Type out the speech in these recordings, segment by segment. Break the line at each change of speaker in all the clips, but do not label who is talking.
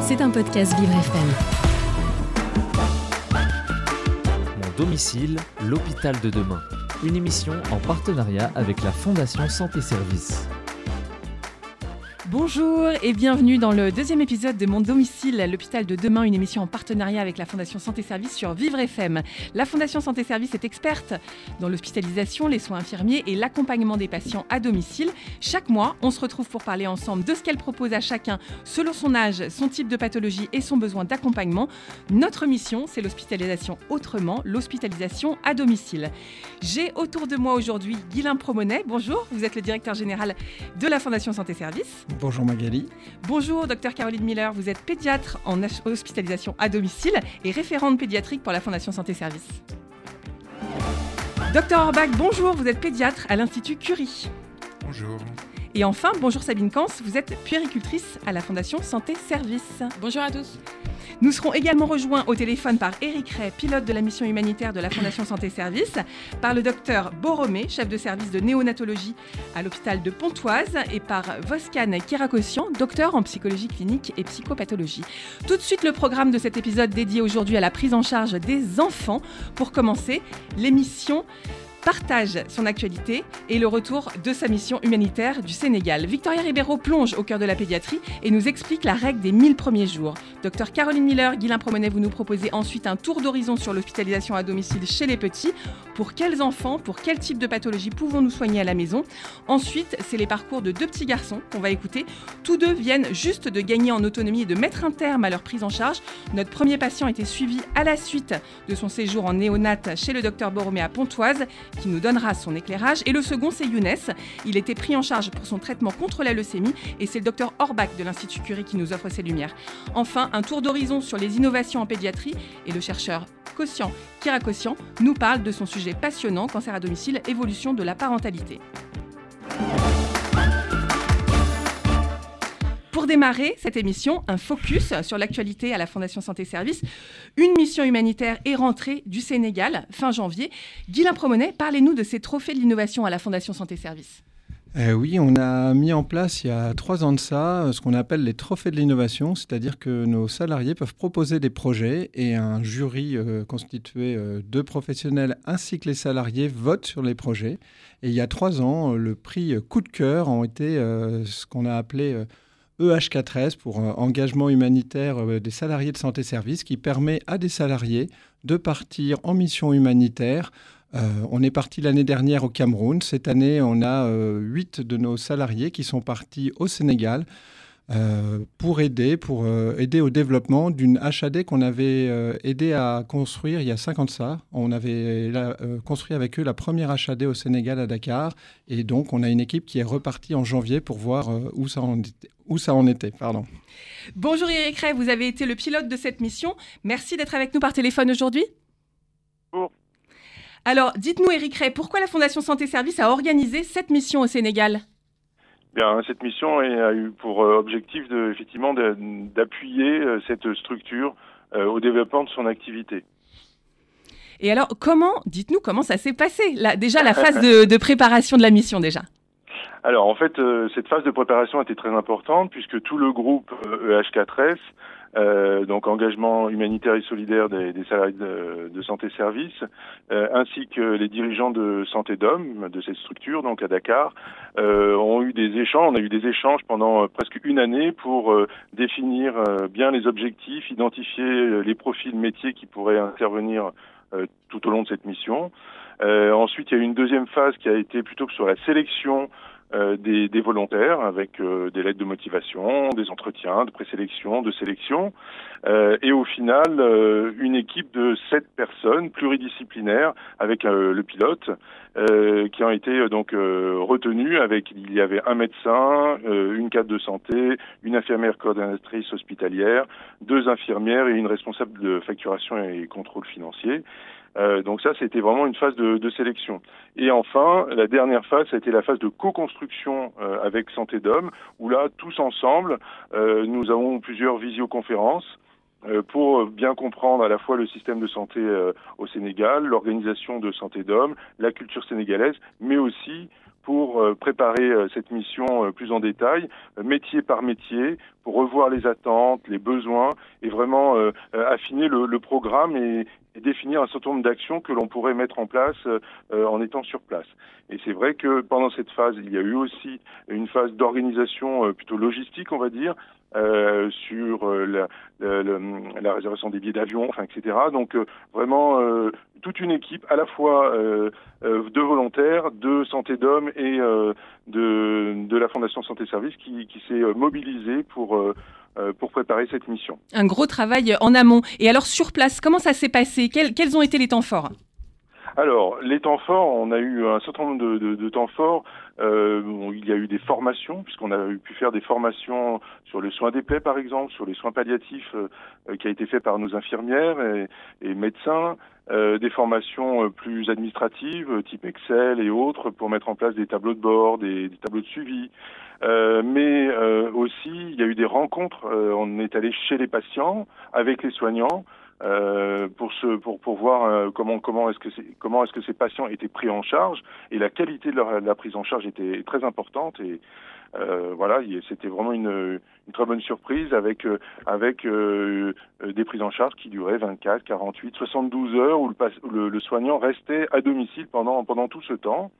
C'est un podcast Vivre FM.
Mon domicile, l'hôpital de demain. Une émission en partenariat avec la Fondation Santé Service.
Bonjour et bienvenue dans le deuxième épisode de Mon domicile, l'hôpital de demain, une émission en partenariat avec la Fondation Santé Service sur Vivre FM. La Fondation Santé Service est experte dans l'hospitalisation, les soins infirmiers et l'accompagnement des patients à domicile. Chaque mois, on se retrouve pour parler ensemble de ce qu'elle propose à chacun selon son âge, son type de pathologie et son besoin d'accompagnement. Notre mission, c'est l'hospitalisation autrement, l'hospitalisation à domicile. J'ai autour de moi aujourd'hui Guylain Promonet. Bonjour, vous êtes le directeur général de la Fondation Santé Service.
Bonjour Magali.
Bonjour, docteur Caroline Miller. Vous êtes pédiatre en hospitalisation à domicile et référente pédiatrique pour la Fondation Santé Service. Docteur Orbach, bonjour. Vous êtes pédiatre à l'Institut Curie.
Bonjour.
Et enfin, bonjour Sabine Kans, vous êtes puéricultrice à la Fondation Santé Service.
Bonjour à tous.
Nous serons également rejoints au téléphone par Eric Ray, pilote de la mission humanitaire de la Fondation Santé Service, par le docteur Boromé, chef de service de néonatologie à l'hôpital de Pontoise, et par Voskan Kirakossian, docteur en psychologie clinique et psychopathologie. Tout de suite, le programme de cet épisode dédié aujourd'hui à la prise en charge des enfants. Pour commencer, l'émission partage son actualité et le retour de sa mission humanitaire du Sénégal. Victoria Ribeiro plonge au cœur de la pédiatrie et nous explique la règle des 1000 premiers jours. Docteur Caroline Miller, Guilain Promenet, vous nous proposez ensuite un tour d'horizon sur l'hospitalisation à domicile chez les petits. Pour quels enfants, pour quel type de pathologie pouvons-nous soigner à la maison? Ensuite, c'est les parcours de deux petits garçons qu'on va écouter. Tous deux viennent juste de gagner en autonomie et de mettre un terme à leur prise en charge. Notre premier patient était suivi à la suite de son séjour en néonate chez le docteur Boromé à Pontoise qui nous donnera son éclairage. Et le second, c'est Younes. Il était pris en charge pour son traitement contre la leucémie et c'est le docteur Orbach de l'Institut Curie qui nous offre ses lumières. Enfin, un tour d'horizon sur les innovations en pédiatrie et le chercheur Kira Kossian, nous parle de son sujet passionnant, cancer à domicile, évolution de la parentalité. Démarrer cette émission, un focus sur l'actualité à la Fondation Santé Service. Une mission humanitaire est rentrée du Sénégal fin janvier. Guylain Promonet, parlez-nous de ces trophées de l'innovation à la Fondation Santé Service.
Euh, oui, on a mis en place il y a trois ans de ça ce qu'on appelle les trophées de l'innovation, c'est-à-dire que nos salariés peuvent proposer des projets et un jury euh, constitué euh, de professionnels ainsi que les salariés votent sur les projets. Et il y a trois ans, le prix coup de cœur ont été ce qu'on a appelé EH4S pour euh, engagement humanitaire euh, des salariés de santé service qui permet à des salariés de partir en mission humanitaire. Euh, on est parti l'année dernière au Cameroun. Cette année, on a huit de nos salariés qui sont partis au Sénégal. Euh, pour aider, pour euh, aider au développement d'une HAD qu'on avait euh, aidé à construire il y a 5 ans de ça. On avait construit avec eux la première HAD au Sénégal à Dakar. Et donc, on a une équipe qui est repartie en janvier pour voir où, ça en était, où ça en était. Pardon.
Bonjour Eric Ray, vous avez été le pilote de cette mission. Merci d'être avec nous par téléphone aujourd'hui.
Bonjour.
Alors, dites-nous Eric Ray, pourquoi la Fondation Santé Service a organisé cette mission au Sénégal?
Bien, cette mission a eu pour euh, objectif de, effectivement d'appuyer euh, cette structure euh, au développement de son activité.
Et alors, comment, dites-nous comment ça s'est passé là, Déjà la phase de, préparation de la mission déjà?
Alors en fait, cette phase de préparation était très importante puisque tout le groupe EH4S e euh, donc engagement humanitaire et solidaire des, des salariés de, de, santé service, euh, ainsi que les dirigeants de santé d'hommes de cette structure, donc à Dakar, euh, ont eu des échanges. On a eu des échanges pendant euh, presque une année pour euh, définir bien les objectifs, identifier les profils métiers qui pourraient intervenir tout au long de cette mission. ensuite, il y a eu une deuxième phase qui a été plutôt que sur la sélection euh, des, des, volontaires avec euh, des lettres de motivation, des entretiens de présélection, de sélection, euh, et au final une équipe de sept personnes pluridisciplinaires avec le pilote qui ont été donc retenues avec il y avait un médecin, une cadre de santé, une infirmière coordonnatrice hospitalière, deux infirmières et une responsable de facturation et contrôle financier. Euh, donc ça, c'était vraiment une phase de, de, sélection. Et enfin, la dernière phase, ça a été la phase de co-construction euh, avec Santé d'Homme, où là, tous ensemble, euh, nous avons plusieurs visioconférences pour bien comprendre à la fois le système de santé au Sénégal, l'organisation de Santé d'Homme, la culture sénégalaise, mais aussi pour préparer cette mission plus en détail, métier par métier, pour revoir les attentes, les besoins et vraiment affiner le, programme et, définir un certain nombre d'actions que l'on pourrait mettre en place euh, en étant sur place. Et c'est vrai que pendant cette phase, il y a eu aussi une phase d'organisation euh, plutôt logistique, on va dire, euh, sur euh, la, la, la, réservation des billets d'avion, enfin, etc. Donc euh, vraiment toute une équipe à la fois de volontaires, de santé d'hommes et de, de la Fondation Santé Service qui, qui s'est mobilisée pour pour préparer cette mission.
Un gros travail en amont. Et alors sur place, comment ça s'est passé? Quels, quels ont été les temps forts?
Alors, les temps forts, on a eu un certain nombre de, de, de temps forts. Euh, il y a eu des formations, puisqu'on a pu faire des formations sur les soins des plaies, par exemple, sur les soins palliatifs, euh, qui a été fait par nos infirmières et, et médecins. Euh, des formations euh, plus administratives, type Excel et autres, pour mettre en place des tableaux de bord, des, des tableaux de suivi. Euh, mais aussi, il y a eu des rencontres. on est allé chez les patients, avec les soignants, euh, pour, ce, pour, pour voir euh, comment, comment est-ce que, comment est-ce que ces patients étaient pris en charge et la qualité de, leur, de la prise en charge était très importante et euh, voilà, c'était vraiment une, une, très bonne surprise avec, euh, avec euh, des prises en charge qui duraient 24, 48, 72 heures où le, le, le soignant restait à domicile pendant, pendant tout ce temps.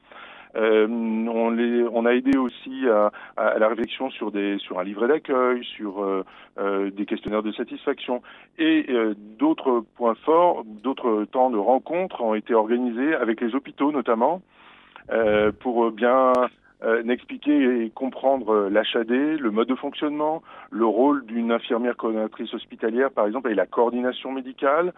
Euh, on, les, on a aidé aussi à, la réflexion sur, des, sur un livret d'accueil, sur euh, euh, des questionnaires de satisfaction. Et d'autres points forts, d'autres temps de rencontres ont été organisés avec les hôpitaux notamment, pour bien euh, expliquer et comprendre l'HAD, le mode de fonctionnement, le rôle d'une infirmière coordinatrice hospitalière, par exemple, et la coordination médicale,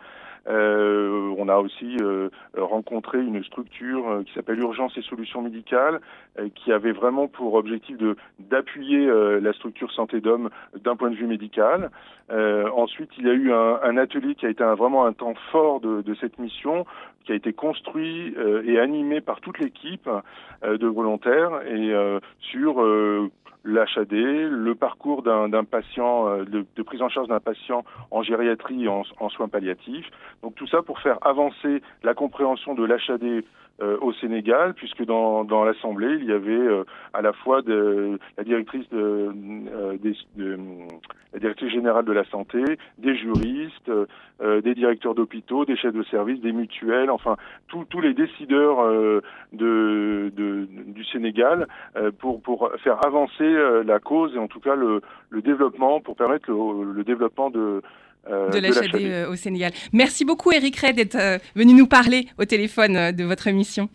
on a aussi euh, rencontré une structure euh, qui s'appelle Urgence et Solutions Médicales, euh, qui avait vraiment pour objectif de d'appuyer euh, la structure santé d'homme d'un point de vue médical. ensuite, il y a eu un, un, atelier qui a été un, vraiment un temps fort de, de, cette mission, qui a été construit et animé par toute l'équipe de volontaires et sur l'HAD, le parcours d'un patient, euh, de, prise en charge d'un patient en gériatrie en, en, soins palliatifs. Donc tout ça pour faire avancer la compréhension de l'HAD au Sénégal, puisque dans, dans l'Assemblée, il y avait euh, à la fois de, la directrice de, euh, des, de, la directrice générale de la santé, des juristes, euh, des directeurs d'hôpitaux, des chefs de service, des mutuelles, enfin tous les décideurs euh, de, de, du Sénégal pour, pour faire avancer la cause et en tout cas le, le développement, pour permettre le, le développement de
euh, de euh, au Sénégal. Merci beaucoup Eric Ray d'être euh, venu nous parler au téléphone de votre émission.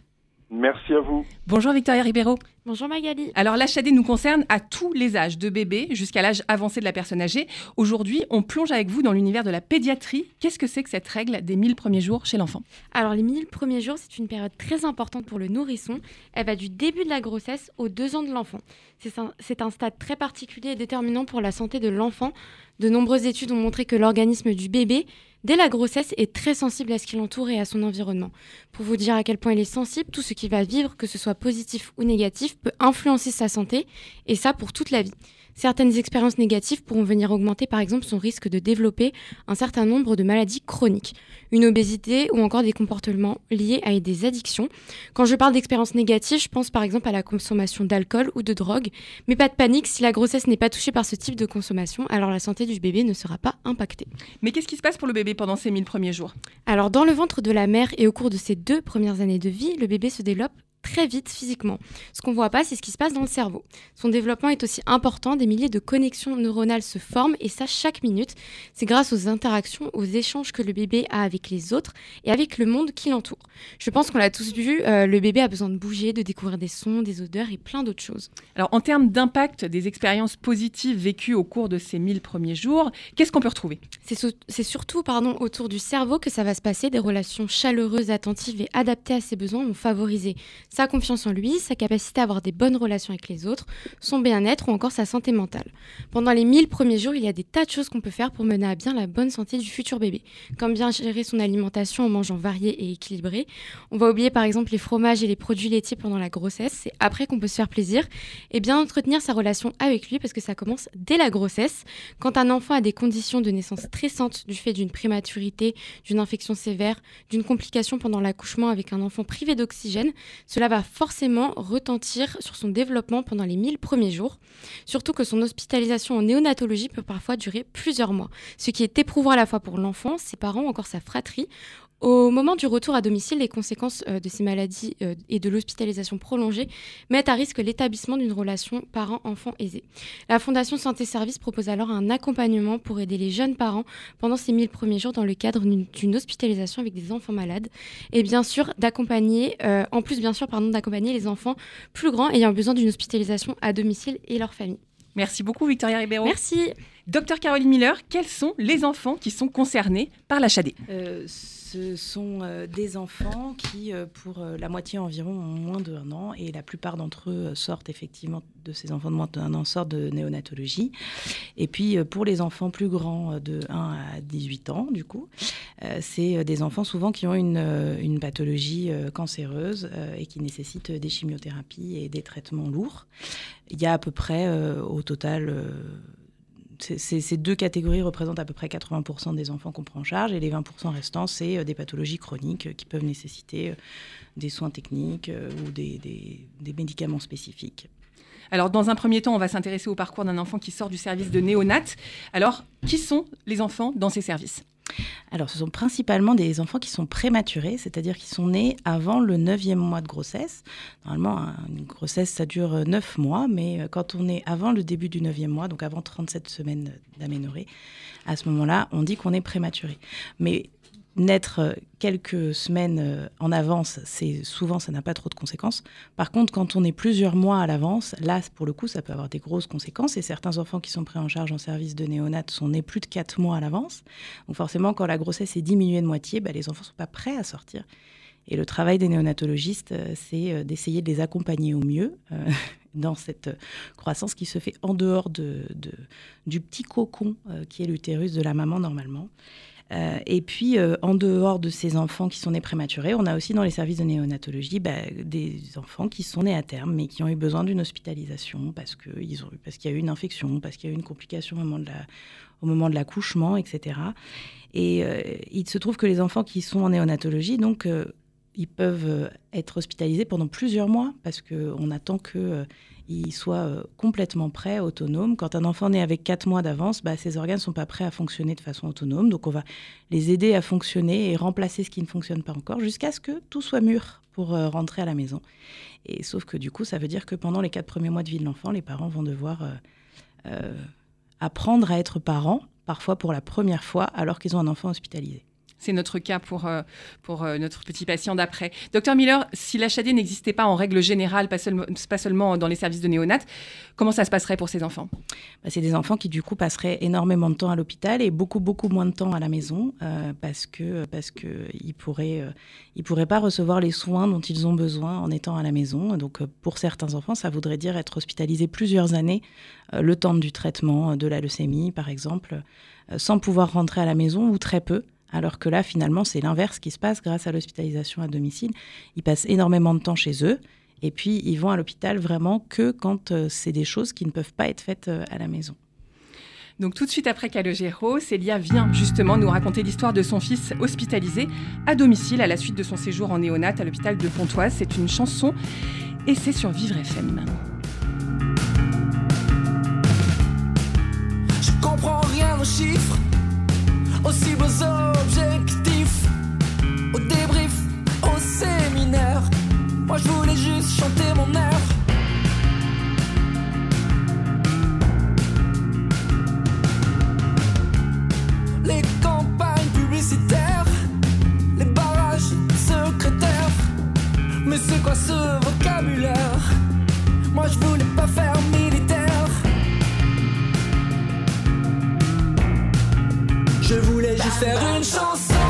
Merci à vous.
Bonjour Victoria Ribeiro.
Bonjour Magali.
Alors l'HAD nous concerne à tous les âges, de bébé jusqu'à l'âge avancé de la personne âgée. Aujourd'hui, on plonge avec vous dans l'univers de la pédiatrie. Qu'est-ce que c'est que cette règle des 1000 premiers jours chez l'enfant?
Alors les 1000 premiers jours, c'est une période très importante pour le nourrisson. Elle va du début de la grossesse aux deux ans de l'enfant. C'est un, un, stade très particulier et déterminant pour la santé de l'enfant. De nombreuses études ont montré que l'organisme du bébé dès la grossesse, est très sensible à ce qui l'entoure et à son environnement. Pour vous dire à quel point il est sensible, tout ce qu'il va vivre, que ce soit positif ou négatif, peut influencer sa santé, et ça pour toute la vie. Certaines expériences négatives pourront venir augmenter par exemple son risque de développer un certain nombre de maladies chroniques, une obésité ou encore des comportements liés à des addictions. Quand je parle d'expériences négatives, je pense par exemple à la consommation d'alcool ou de drogue, mais pas de panique, si la grossesse n'est pas touchée par ce type de consommation, alors la santé du bébé ne sera pas impactée.
Mais qu'est-ce qui se passe pour le bébé pendant ces 1000 premiers jours?
Alors dans le ventre de la mère et au cours de ses deux premières années de vie, le bébé se développe très vite physiquement. Ce qu'on voit pas, c'est ce qui se passe dans le cerveau. Son développement est aussi important, des milliers de connexions neuronales se forment et ça chaque minute. C'est grâce aux interactions, aux échanges que le bébé a avec les autres et avec le monde qui l'entoure. Je pense qu'on l'a tous vu, euh, le bébé a besoin de bouger, de découvrir des sons, des odeurs et plein d'autres choses.
Alors en termes d'impact des expériences positives vécues au cours de ces 1000 premiers jours, qu'est-ce qu'on peut retrouver?
C'est so surtout pardon, autour du cerveau que ça va se passer, des relations chaleureuses, attentives et adaptées à ses besoins vont favoriser sa confiance en lui, sa capacité à avoir des bonnes relations avec les autres, son bien-être ou encore sa santé mentale. Pendant les 1000 premiers jours, il y a des tas de choses qu'on peut faire pour mener à bien la bonne santé du futur bébé, comme bien gérer son alimentation en mangeant varié et équilibré. On va oublier par exemple les fromages et les produits laitiers pendant la grossesse, c'est après qu'on peut se faire plaisir, et bien entretenir sa relation avec lui parce que ça commence dès la grossesse. Quand un enfant a des conditions de naissance stressantes du fait d'une prématurité, d'une infection sévère, d'une complication pendant l'accouchement avec un enfant privé d'oxygène, cela cela va forcément retentir sur son développement pendant les 1000 premiers jours, surtout que son hospitalisation en néonatologie peut parfois durer plusieurs mois, ce qui est éprouvant à la fois pour l'enfant, ses parents ou encore sa fratrie, au moment du retour à domicile, les conséquences euh, de ces maladies euh, et de l'hospitalisation prolongée mettent à risque l'établissement d'une relation parent-enfant aisée. La Fondation Santé Service propose alors un accompagnement pour aider les jeunes parents pendant ces 1000 premiers jours dans le cadre d'une hospitalisation avec des enfants malades et bien sûr d'accompagner, euh, en plus bien sûr pardon, d'accompagner les enfants plus grands ayant besoin d'une hospitalisation à domicile et leur famille.
Merci beaucoup Victoria Ribeiro.
Merci.
Docteur Caroline Miller, quels sont les enfants qui sont concernés par l'HAD
ce sont euh, des enfants qui, euh, pour euh, la moitié environ, ont moins d'un an et la plupart d'entre eux sortent effectivement de ces enfants de moins d'un an sortent de néonatologie. Et puis pour les enfants plus grands de 1 à 18 ans, du coup, c'est des enfants souvent qui ont une pathologie cancéreuse et qui nécessitent des chimiothérapies et des traitements lourds. Il y a à peu près au total ces deux catégories représentent à peu près 80% des enfants qu'on prend en charge et les 20% restants, c'est euh, des pathologies chroniques euh, qui peuvent nécessiter euh, des soins techniques ou des, des médicaments spécifiques.
Alors, dans un premier temps, on va s'intéresser au parcours d'un enfant qui sort du service de néonat. Alors, qui sont les enfants dans ces services?
Alors, ce sont principalement des enfants qui sont prématurés, c'est-à-dire qui sont nés avant le neuvième mois de grossesse. Normalement, une grossesse, ça dure neuf mois, mais euh, quand on est avant le début du neuvième mois, donc avant 37 semaines d'aménorrhée, à ce moment-là, on dit qu'on est prématuré. Mais naître euh, quelques semaines euh, en avance, c'est souvent ça n'a pas trop de conséquences. Par contre, quand on est plusieurs mois à l'avance, là pour le coup, ça peut avoir des grosses conséquences. Et certains enfants qui sont pris en charge en service de néonat sont nés plus de quatre mois à l'avance. Donc forcément, quand la grossesse est diminuée de moitié, bah, les enfants sont pas prêts à sortir. Et le travail des néonatologistes, euh, c'est d'essayer de les accompagner au mieux dans cette croissance qui se fait en dehors de, du petit cocon qui est l'utérus de la maman normalement. Euh, et puis, euh, en dehors de ces enfants qui sont nés prématurés, on a aussi dans les services de néonatologie bah, des enfants qui sont nés à terme, mais qui ont eu besoin d'une hospitalisation parce qu'il y a eu une infection, parce qu'il y a eu une complication au moment de l'accouchement, etc. Et euh, il se trouve que les enfants qui sont en néonatologie, donc, ils peuvent être hospitalisés pendant plusieurs mois parce qu'on attend que il soit euh, complètement prêt, autonome. Quand un enfant naît avec 4 mois d'avance, bah, ses organes ne sont pas prêts à fonctionner de façon autonome. Donc on va les aider à fonctionner et remplacer ce qui ne fonctionne pas encore jusqu'à ce que tout soit mûr pour euh, rentrer à la maison. Et sauf que du coup, ça veut dire que pendant les 4 premiers mois de vie de l'enfant, les parents vont devoir euh, apprendre à être parents, parfois pour la première fois, alors qu'ils ont un enfant hospitalisé.
C'est notre cas pour, euh, pour euh, notre petit patient d'après. Docteur Miller, si l'HAD n'existait pas en règle générale, pas, pas, seulement dans les services de néonat, comment ça se passerait pour ces enfants?
Bah, C'est des enfants qui du coup passeraient énormément de temps à l'hôpital et beaucoup beaucoup moins de temps à la maison euh, parce que parce que pourraient pourraient pas recevoir les soins dont ils ont besoin en étant à la maison. Donc pour certains enfants, ça voudrait dire être hospitalisé plusieurs années, le temps du traitement de la leucémie par exemple, sans pouvoir rentrer à la maison ou très peu. Alors que là, finalement, c'est l'inverse qui se passe grâce à l'hospitalisation à domicile. Ils passent énormément de temps chez eux et puis ils vont à l'hôpital vraiment que quand euh, c'est des choses qui ne peuvent pas être faites euh, à la maison.
Donc tout de suite après Calogero, Célia vient justement nous raconter l'histoire de son fils hospitalisé à domicile à la suite de son séjour en néonat à l'hôpital de Pontoise. C'est une chanson et c'est sur Vivre FM.
Je comprends rien aux chiffres aussi beaux objectifs, au débrief, au séminaire. Moi je voulais juste chanter mon air. Les campagnes publicitaires, les barrages secrétaires. Mais c'est quoi ce vocabulaire? Moi je voulais pas faire juste faire une chanson.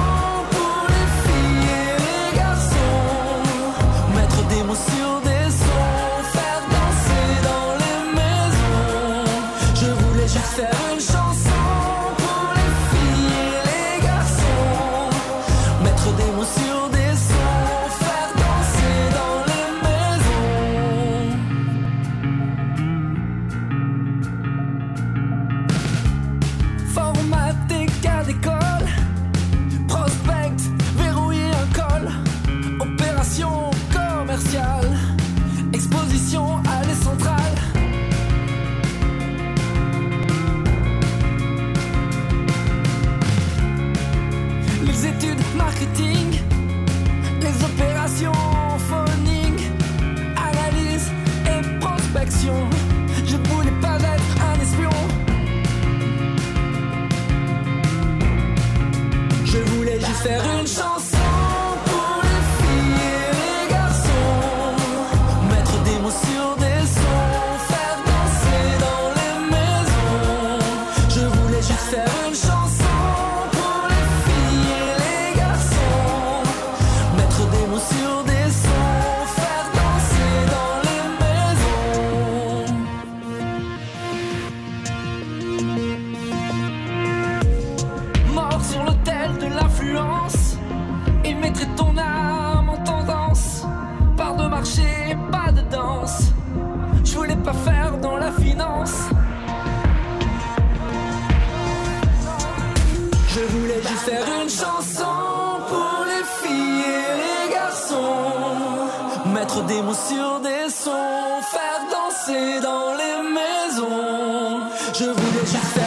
Je voulais juste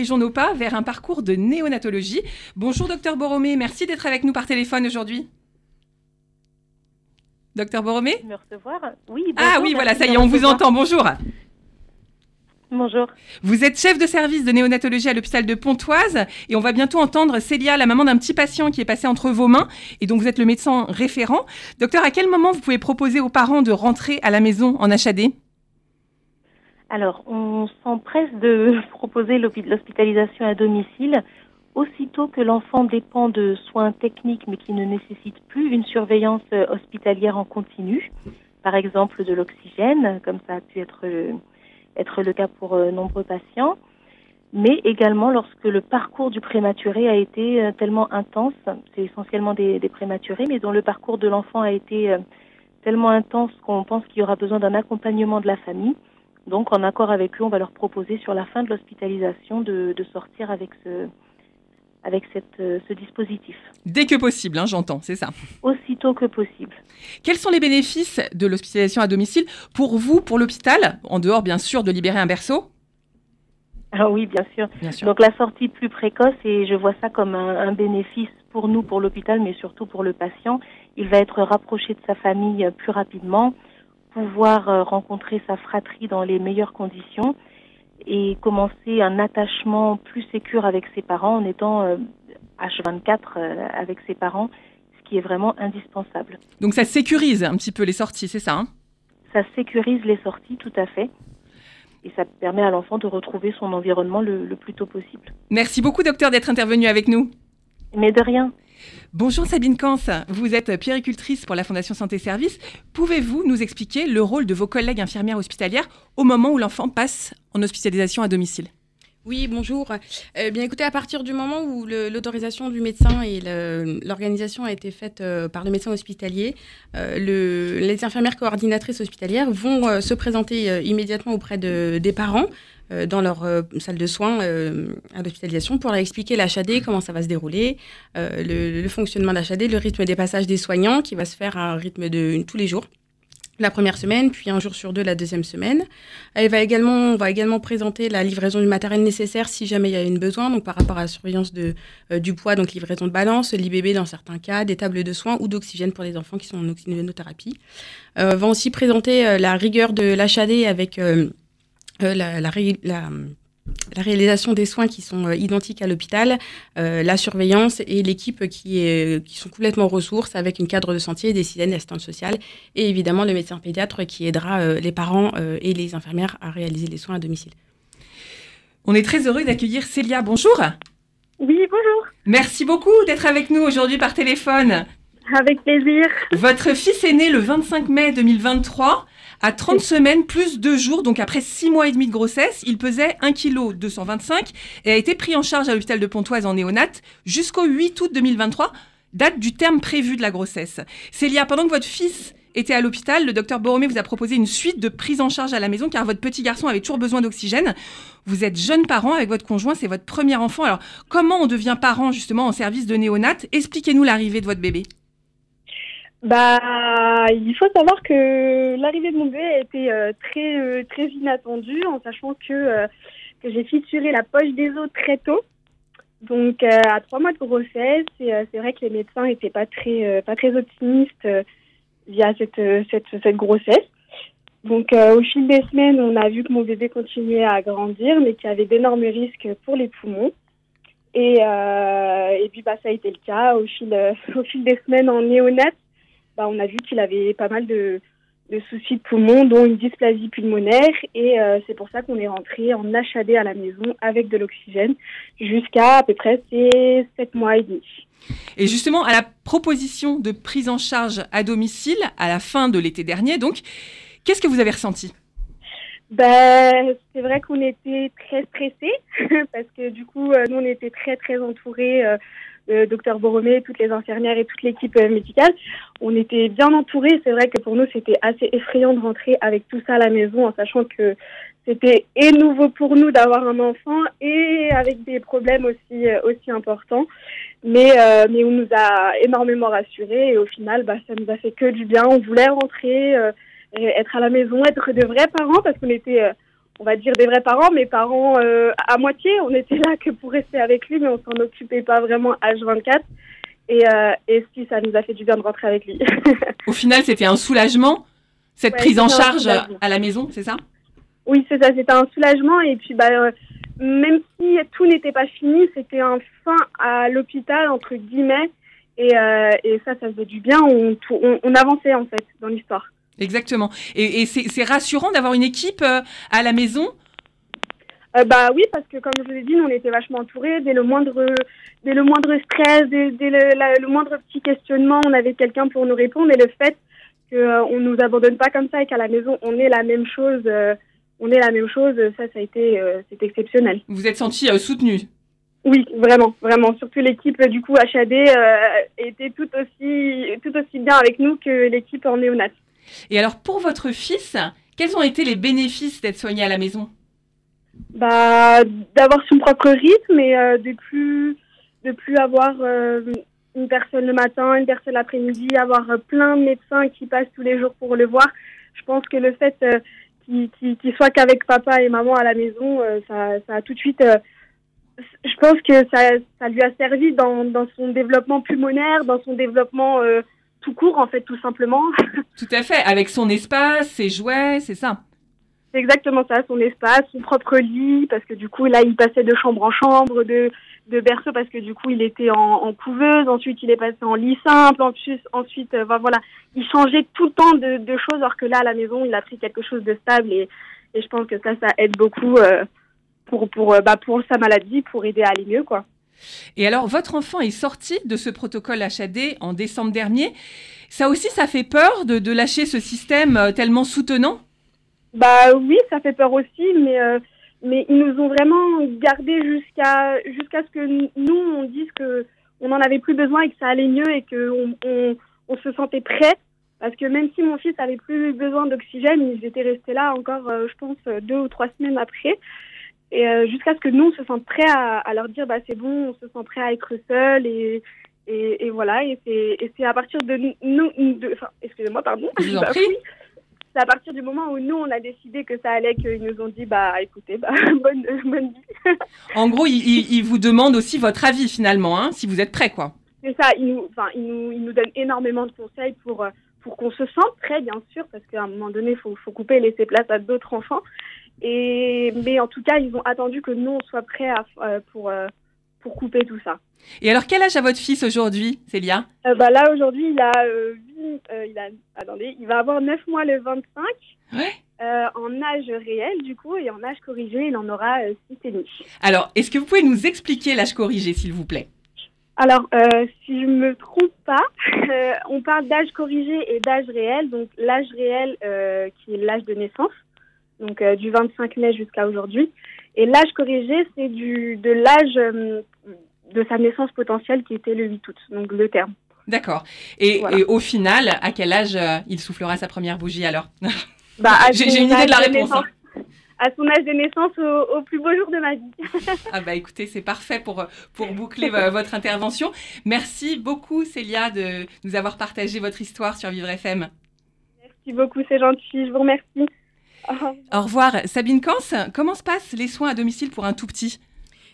dirigeons nos pas vers un parcours de néonatologie. Bonjour docteur Boromé, merci d'être avec nous par téléphone aujourd'hui. Docteur Boromé
me recevoir. Oui,
Ah oui, voilà, ça y est, on vous entend. Bonjour.
Bonjour.
Vous êtes chef de service de néonatologie à l'hôpital de Pontoise et on va bientôt entendre Célia, la maman d'un petit patient qui est passé entre vos mains et donc vous êtes le médecin référent. Docteur, à quel moment vous pouvez proposer aux parents de rentrer à la maison en HAD
Alors, on s'empresse de proposer l'hospitalisation à domicile aussitôt que l'enfant dépend de soins techniques mais qui ne nécessitent plus une surveillance euh, hospitalière en continu, par exemple de l'oxygène, comme ça a pu être, euh, être le cas pour euh, nombreux patients, mais également lorsque le parcours du prématuré a été tellement intense, c'est essentiellement des, prématurés, mais dont le parcours de l'enfant a été tellement intense qu'on pense qu'il y aura besoin d'un accompagnement de la famille. Donc, en accord avec eux, on va leur proposer sur la fin de l'hospitalisation de, de sortir avec ce, avec cette, euh, ce dispositif,
Dès que possible, hein, j'entends, c'est ça.
aussitôt que possible.
Quels sont les bénéfices de l'hospitalisation à domicile pour vous, pour l'hôpital, en dehors bien sûr de libérer un berceau?
Ah oui, bien sûr.
Bien sûr.
Donc la sortie plus précoce, et je vois ça comme un, un bénéfice pour nous, pour l'hôpital, mais surtout pour le patient. Il va être rapproché de sa famille euh, plus rapidement, pouvoir euh, rencontrer sa fratrie dans les meilleures conditions et commencer un attachement plus sécure avec ses parents en étant euh, H24 euh, avec ses parents, ce qui est vraiment indispensable.
Donc ça sécurise un petit peu les sorties, c'est ça hein?
Ça sécurise les sorties, tout à fait. Et ça permet à l'enfant de retrouver son environnement le, le plus tôt possible.
Merci beaucoup docteur d'être intervenu avec nous.
Mais de rien.
Bonjour Sabine Kans, vous êtes puéricultrice pour la Fondation Santé Service. Pouvez-vous nous expliquer le rôle de vos collègues infirmières hospitalières au moment où l'enfant passe en hospitalisation à domicile?
Oui, bonjour. Eh bien, écoutez, à partir du moment où l'autorisation du médecin et l'organisation a été faite euh, par le médecin hospitalier, euh, le- les infirmières coordinatrices hospitalières vont euh, se présenter euh, immédiatement auprès de- des parents euh, dans leur euh, salle de soins euh, à l'hospitalisation pour leur expliquer l'HAD, comment ça va se dérouler, le, fonctionnement de l'HAD, le rythme des passages des soignants qui va se faire à un rythme de tous les jours la première semaine, puis un jour sur deux la deuxième semaine. Elle va également, on va également présenter la livraison du matériel nécessaire si jamais il y a une besoin, donc par rapport à la surveillance de, du poids, donc livraison de balance, l'IBB dans certains cas, des tables de soins ou d'oxygène pour les enfants qui sont en oxygénothérapie. Euh, va aussi présenter la rigueur de l'HAD avec euh, la, la, ré- la- la réalisation des soins qui sont euh, identiques à l'hôpital, euh, la surveillance et l'équipe qui, est, qui sont complètement ressources avec une cadre de sentier, des sirènes, l'assistante sociale et évidemment le médecin pédiatre qui aidera euh, les parents euh, et les infirmières à réaliser les soins à domicile.
On est très heureux d'accueillir Célia. Bonjour.
Oui, bonjour.
Merci beaucoup d'être avec nous aujourd'hui par téléphone.
Avec plaisir.
Votre fils est né le 25 mai 2023. À 30 semaines plus 2 jours, donc après 6 mois et demi de grossesse, il pesait 1 kg 225 et a été pris en charge à l'hôpital de Pontoise en néonate jusqu'au 8 août 2023, date du terme prévu de la grossesse. Célia, pendant que votre fils était à l'hôpital, le docteur Boromé vous a proposé une suite de prise en charge à la maison car votre petit garçon avait toujours besoin d'oxygène. Vous êtes jeune parent avec votre conjoint, c'est votre premier enfant. Alors, comment on devient parent justement en service de néonate Expliquez-nous l'arrivée de votre bébé.
Bah, il faut savoir que l'arrivée de mon bébé a été euh, très euh, très inattendue, en sachant que euh, que j'ai fissuré la poche des os très tôt. Donc à trois mois de grossesse, c'est vrai que les médecins n'étaient pas très pas très optimistes via cette, cette cette grossesse. Donc au fil des semaines, on a vu que mon bébé continuait à grandir, mais qu'il y avait d'énormes risques pour les poumons. Et, et puis bah, ça a été le cas au fil au fil des semaines en néonate. Bah, on a vu qu'il avait pas mal de, soucis de poumons, dont une dysplasie pulmonaire. Et euh, c'est pour ça qu'on est rentré en HAD à la maison avec de l'oxygène jusqu'à à peu près 7 mois et demi.
Et justement, à la proposition de prise en charge à domicile à la fin de l'été dernier, donc, qu'est-ce que vous avez ressenti?
Ben, c'est vrai qu'on était très stressés parce que du coup, euh, nous, on était très, très entourés euh, le docteur Boromé, toutes les infirmières et toute l'équipe euh, médicale. On était bien entourés. C'est vrai que pour nous, c'était assez effrayant de rentrer avec tout ça à la maison, en sachant que c'était et nouveau pour nous d'avoir un enfant et avec des problèmes aussi euh, aussi importants. Mais euh, mais on nous a énormément rassurés et au final, bah, ça nous a fait que du bien. On voulait rentrer, être à la maison, être de vrais parents parce qu'on était on va dire des vrais parents, mes parents euh, à moitié. On était là que pour rester avec lui, mais on s'en occupait pas vraiment H24. Et, euh, et si ça nous a fait du bien de rentrer avec lui.
Au final, c'était un soulagement, cette prise en charge à la maison, c'est ça?
Oui, c'est ça, c'était un soulagement. Et puis, bah, euh, même si tout n'était pas fini, c'était un fin à l'hôpital, entre guillemets. Et, euh, et, ça, ça faisait du bien. On, on, on avançait, en fait, dans l'histoire.
Exactement. Et, c'est rassurant d'avoir une équipe euh, à la maison?
Euh, bah oui, parce que comme je vous ai dit, on était vachement entourés. Dès le moindre, dès le moindre stress, dès, le, moindre petit questionnement, on avait quelqu'un pour nous répondre. Et le fait qu'on euh, ne nous abandonne pas comme ça et qu'à la maison, on est la même chose, on est la même chose, ça, ça a été, c'est exceptionnel.
Vous êtes senti soutenu
Oui, vraiment, vraiment. Surtout l'équipe du coup HAD était tout aussi, tout aussi bien avec nous que l'équipe en néonat.
Et alors, pour votre fils, quels ont été les bénéfices d'être soigné à la maison?
Bah, D'avoir son propre rythme et euh, de plus de plus avoir euh, une personne le matin, une personne l'après-midi, avoir euh, plein de médecins qui passent tous les jours pour le voir. Je pense que le fait qu'il soit qu'avec papa et maman à la maison, ça, ça, a tout de suite je pense que ça, ça lui a servi dans, dans, son développement pulmonaire, dans son développement tout court, en fait, tout simplement.
Tout à fait, avec son espace, ses jouets, c'est ça.
C'est exactement ça, son espace, son propre lit, parce que du coup, là, il passait de chambre en chambre, de, de berceau, parce que du coup, il était en, couveuse, ensuite, il est passé en lit simple, en plus, ensuite, euh, voilà, il changeait tout le temps de, de, choses, alors que là, à la maison, il a pris quelque chose de stable, et, et je pense que ça, ça aide beaucoup euh, pour, pour, euh, bah, pour sa maladie, pour aider à aller mieux, quoi.
Et alors, votre enfant est sorti de ce protocole HAD en décembre dernier. Ça aussi, ça fait peur de, lâcher ce système euh, tellement soutenant?
Bah oui, ça fait peur aussi, mais, euh, mais ils nous ont vraiment gardé jusqu'à jusqu'à ce que nous, on dise que on n'en avait plus besoin et que ça allait mieux et qu'on on, on, se sentait prêt. Parce que même si mon fils avait plus besoin d'oxygène, ils étaient restés là encore, euh, je pense, deux ou trois semaines après. Et euh, jusqu'à ce que nous, on se sente prêt à, à, leur dire, bah, c'est bon, on se sent prêt à être seul et, et, et voilà. Et c'est à partir de nous, de, enfin, excusez-moi, pardon.
Je vous
bah, C'est à partir du moment où nous, on a décidé que ça allait, qu'ils nous ont dit, bah, écoutez, bah, bonne, bonne vie.
en gros, ils, vous demandent aussi votre avis finalement, hein, si vous êtes prêt, quoi.
C'est ça, ils nous, ils nous, ils nous donnent énormément de conseils pour, pour qu'on se sente prêt, bien sûr, parce qu'à un moment donné, il faut, faut couper et laisser place à d'autres enfants. Et, mais en tout cas, ils ont attendu que nous, on soit prêts à, euh, pour, euh, pour couper tout ça.
Et alors, quel âge a votre fils aujourd'hui, Célia?
Euh, bah Là, aujourd'hui, il, a, il a. Attendez, il va avoir 9 mois le 25.
Ouais.
en âge réel, du coup, et en âge corrigé, il en aura 6 et demi.
Alors, est-ce que vous pouvez nous expliquer l'âge corrigé, s'il vous plaît?
Alors, euh, si je me trompe pas, euh, on parle d'âge corrigé et d'âge réel. Donc, l'âge réel euh, qui est l'âge de naissance, donc euh, du 25 mai jusqu'à aujourd'hui. Et l'âge corrigé, c'est du de l'âge euh, de sa naissance potentielle qui était le 8 août, donc le terme.
D'accord. Et,
Voilà.
et au final, à quel âge euh, il soufflera sa première bougie alors?
Bah,
J'ai une idée de la réponse. hein.
À son âge de naissance, au, au plus beau jour de ma vie.
Ah bah écoutez, c'est parfait pour, pour boucler vo- votre intervention. Merci beaucoup Célia de nous avoir partagé votre histoire sur Vivre FM.
Merci beaucoup, c'est gentil. Je vous remercie.
Au revoir. Sabine Kans, comment se passent les soins à domicile pour un tout petit?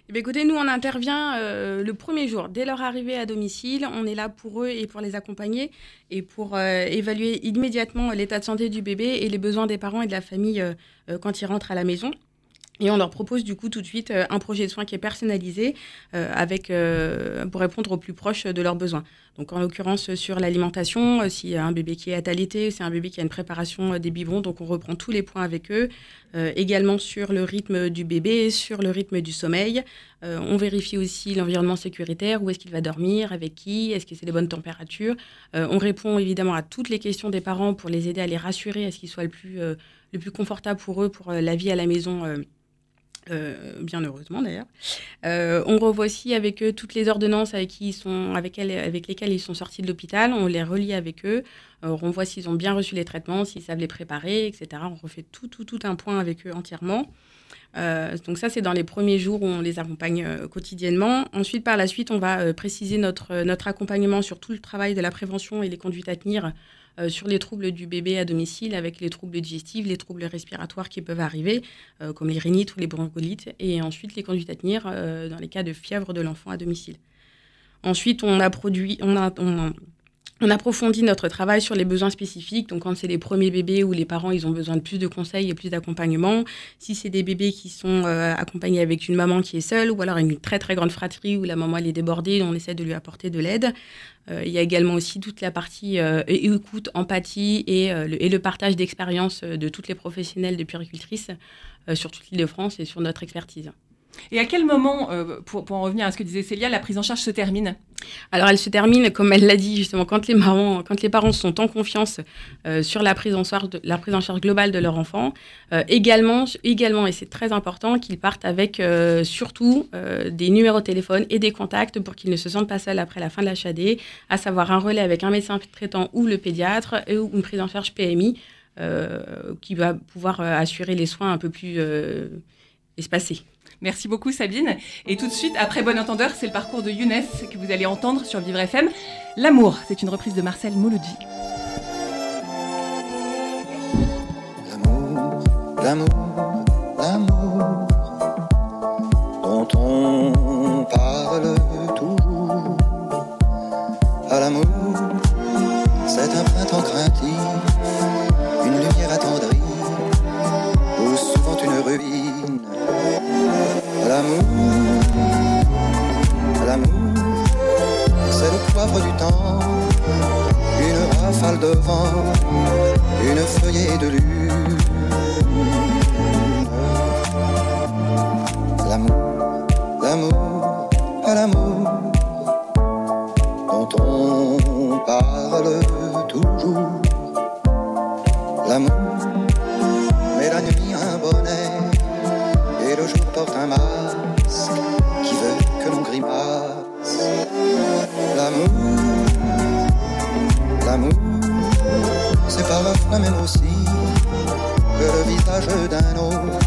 Eh écoutez, nous, on intervient euh, le premier jour. Dès leur arrivée à domicile, on est là pour eux et pour les accompagner et pour euh, évaluer immédiatement l'état de santé du bébé et les besoins des parents et de la famille euh, quand ils rentrent à la maison. Et on leur propose du coup tout de suite euh, un projet de soins qui est personnalisé euh, avec, euh, pour répondre au plus proche de leurs besoins. Donc en l'occurrence sur l'alimentation, euh, s'il y a un bébé qui est attalité, c'est un bébé qui a une préparation des biberons, donc on reprend tous les points avec eux. Également sur le rythme du bébé, sur le rythme du sommeil. On vérifie aussi l'environnement sécuritaire, où est-ce qu'il va dormir, avec qui, est-ce que c'est les bonnes températures. On répond évidemment à toutes les questions des parents pour les aider à les rassurer, à ce qu'il soit le plus, le plus confortable pour eux pour la vie à la maison. Euh, bien heureusement d'ailleurs. Euh, on revoit aussi avec eux toutes les ordonnances avec, lesquelles ils sont sortis de l'hôpital. On les relie avec eux. On voit s'ils ont bien reçu les traitements, s'ils savent les préparer, etc. On refait tout, tout, un point avec eux entièrement. Euh, donc ça, c'est dans les premiers jours où on les accompagne quotidiennement. Ensuite, par la suite, on va préciser notre accompagnement sur tout le travail de la prévention et les conduites à tenir euh, sur les troubles du bébé à domicile, avec les troubles digestifs, les troubles respiratoires qui peuvent arriver, euh, comme les rhinites ou les broncholites, et ensuite les conduites à tenir euh, dans les cas de fièvre de l'enfant à domicile. Ensuite, on a produit, on a, on approfondit notre travail sur les besoins spécifiques. Donc, quand c'est les premiers bébés où les parents ils ont besoin de plus de conseils et plus d'accompagnement, si c'est des bébés qui sont euh, accompagnés avec une maman qui est seule, ou alors une très très grande fratrie où la maman elle est débordée, on essaie de lui apporter de l'aide. Euh, il y a également aussi toute la partie euh, écoute, empathie et, le, et le partage d'expériences de toutes les professionnels de puéricultrices sur toute l'île de France et sur notre expertise.
Et à quel moment, euh, pour, pour en revenir à ce que disait Célia, la prise en charge se termine
Alors, elle se termine, comme elle l'a dit justement, quand les, parents, quand les parents sont en confiance euh, sur la prise, en charge la prise en charge globale de leur enfant. Euh, également, également, et c'est très important, qu'ils partent avec surtout des numéros de téléphone et des contacts pour qu'ils ne se sentent pas seuls après la fin de l'HAD, à savoir un relais avec un médecin traitant ou le pédiatre ou une prise en charge PMI qui va pouvoir assurer les soins un peu plus espacés.
Merci beaucoup Sabine. Et tout de suite, après Bon Entendeur, c'est le parcours de Younes que vous allez entendre sur Vivre FM. L'amour, c'est une reprise de Marcel Mouloudji.
L'amour, l'amour dont on parle toujours. À l'amour, c'est un printemps craintif, l'amour, l'amour, c'est le poivre du temps, une rafale de vent, une feuillée de lune. L'amour, l'amour, l'amour dont on parle toujours. L'amour met la nuit un bonnet et le jour porte un masque parfois même aussi que le visage d'un autre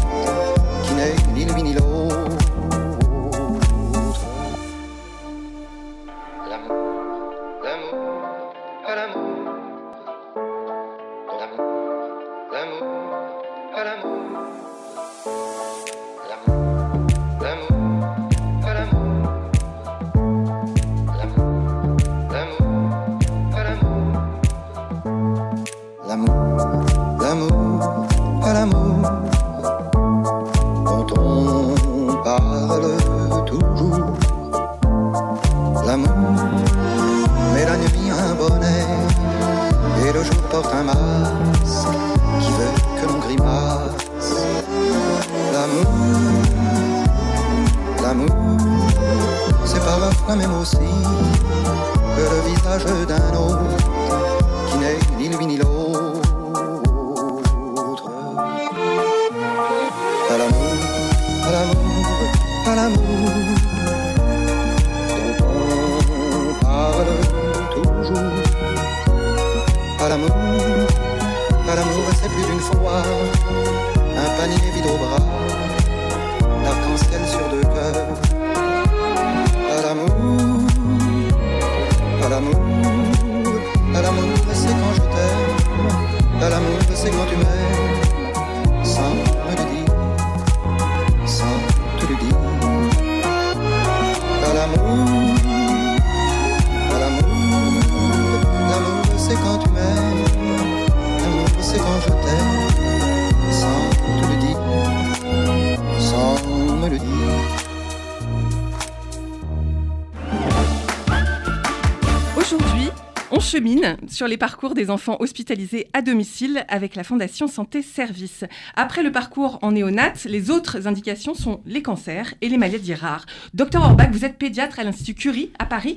sur
les parcours des enfants hospitalisés à domicile avec la Fondation Santé Service. Après le parcours en néonat, les autres indications sont les cancers et les maladies rares. Docteur Orbach, vous êtes pédiatre à l'Institut Curie à Paris.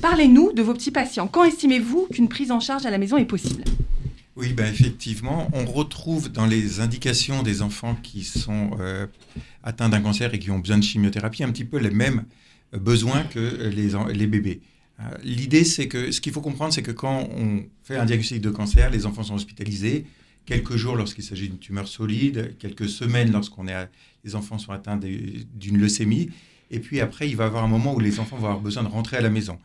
Parlez-nous de vos petits patients. Quand estimez-vous qu'une prise en charge à la maison est possible?
Oui, ben effectivement, on retrouve dans les indications des enfants qui sont euh, atteints d'un cancer et qui ont besoin de chimiothérapie un petit peu les mêmes euh, besoins que les bébés. Euh, L'idée, c'est que ce qu'il faut comprendre, c'est que quand on fait un diagnostic de cancer, les enfants sont hospitalisés. Quelques jours lorsqu'il s'agit d'une tumeur solide, quelques semaines lorsqu'on est à- les enfants sont atteints d'une leucémie. Et puis après, il va y avoir un moment où les enfants vont avoir besoin de rentrer à la maison.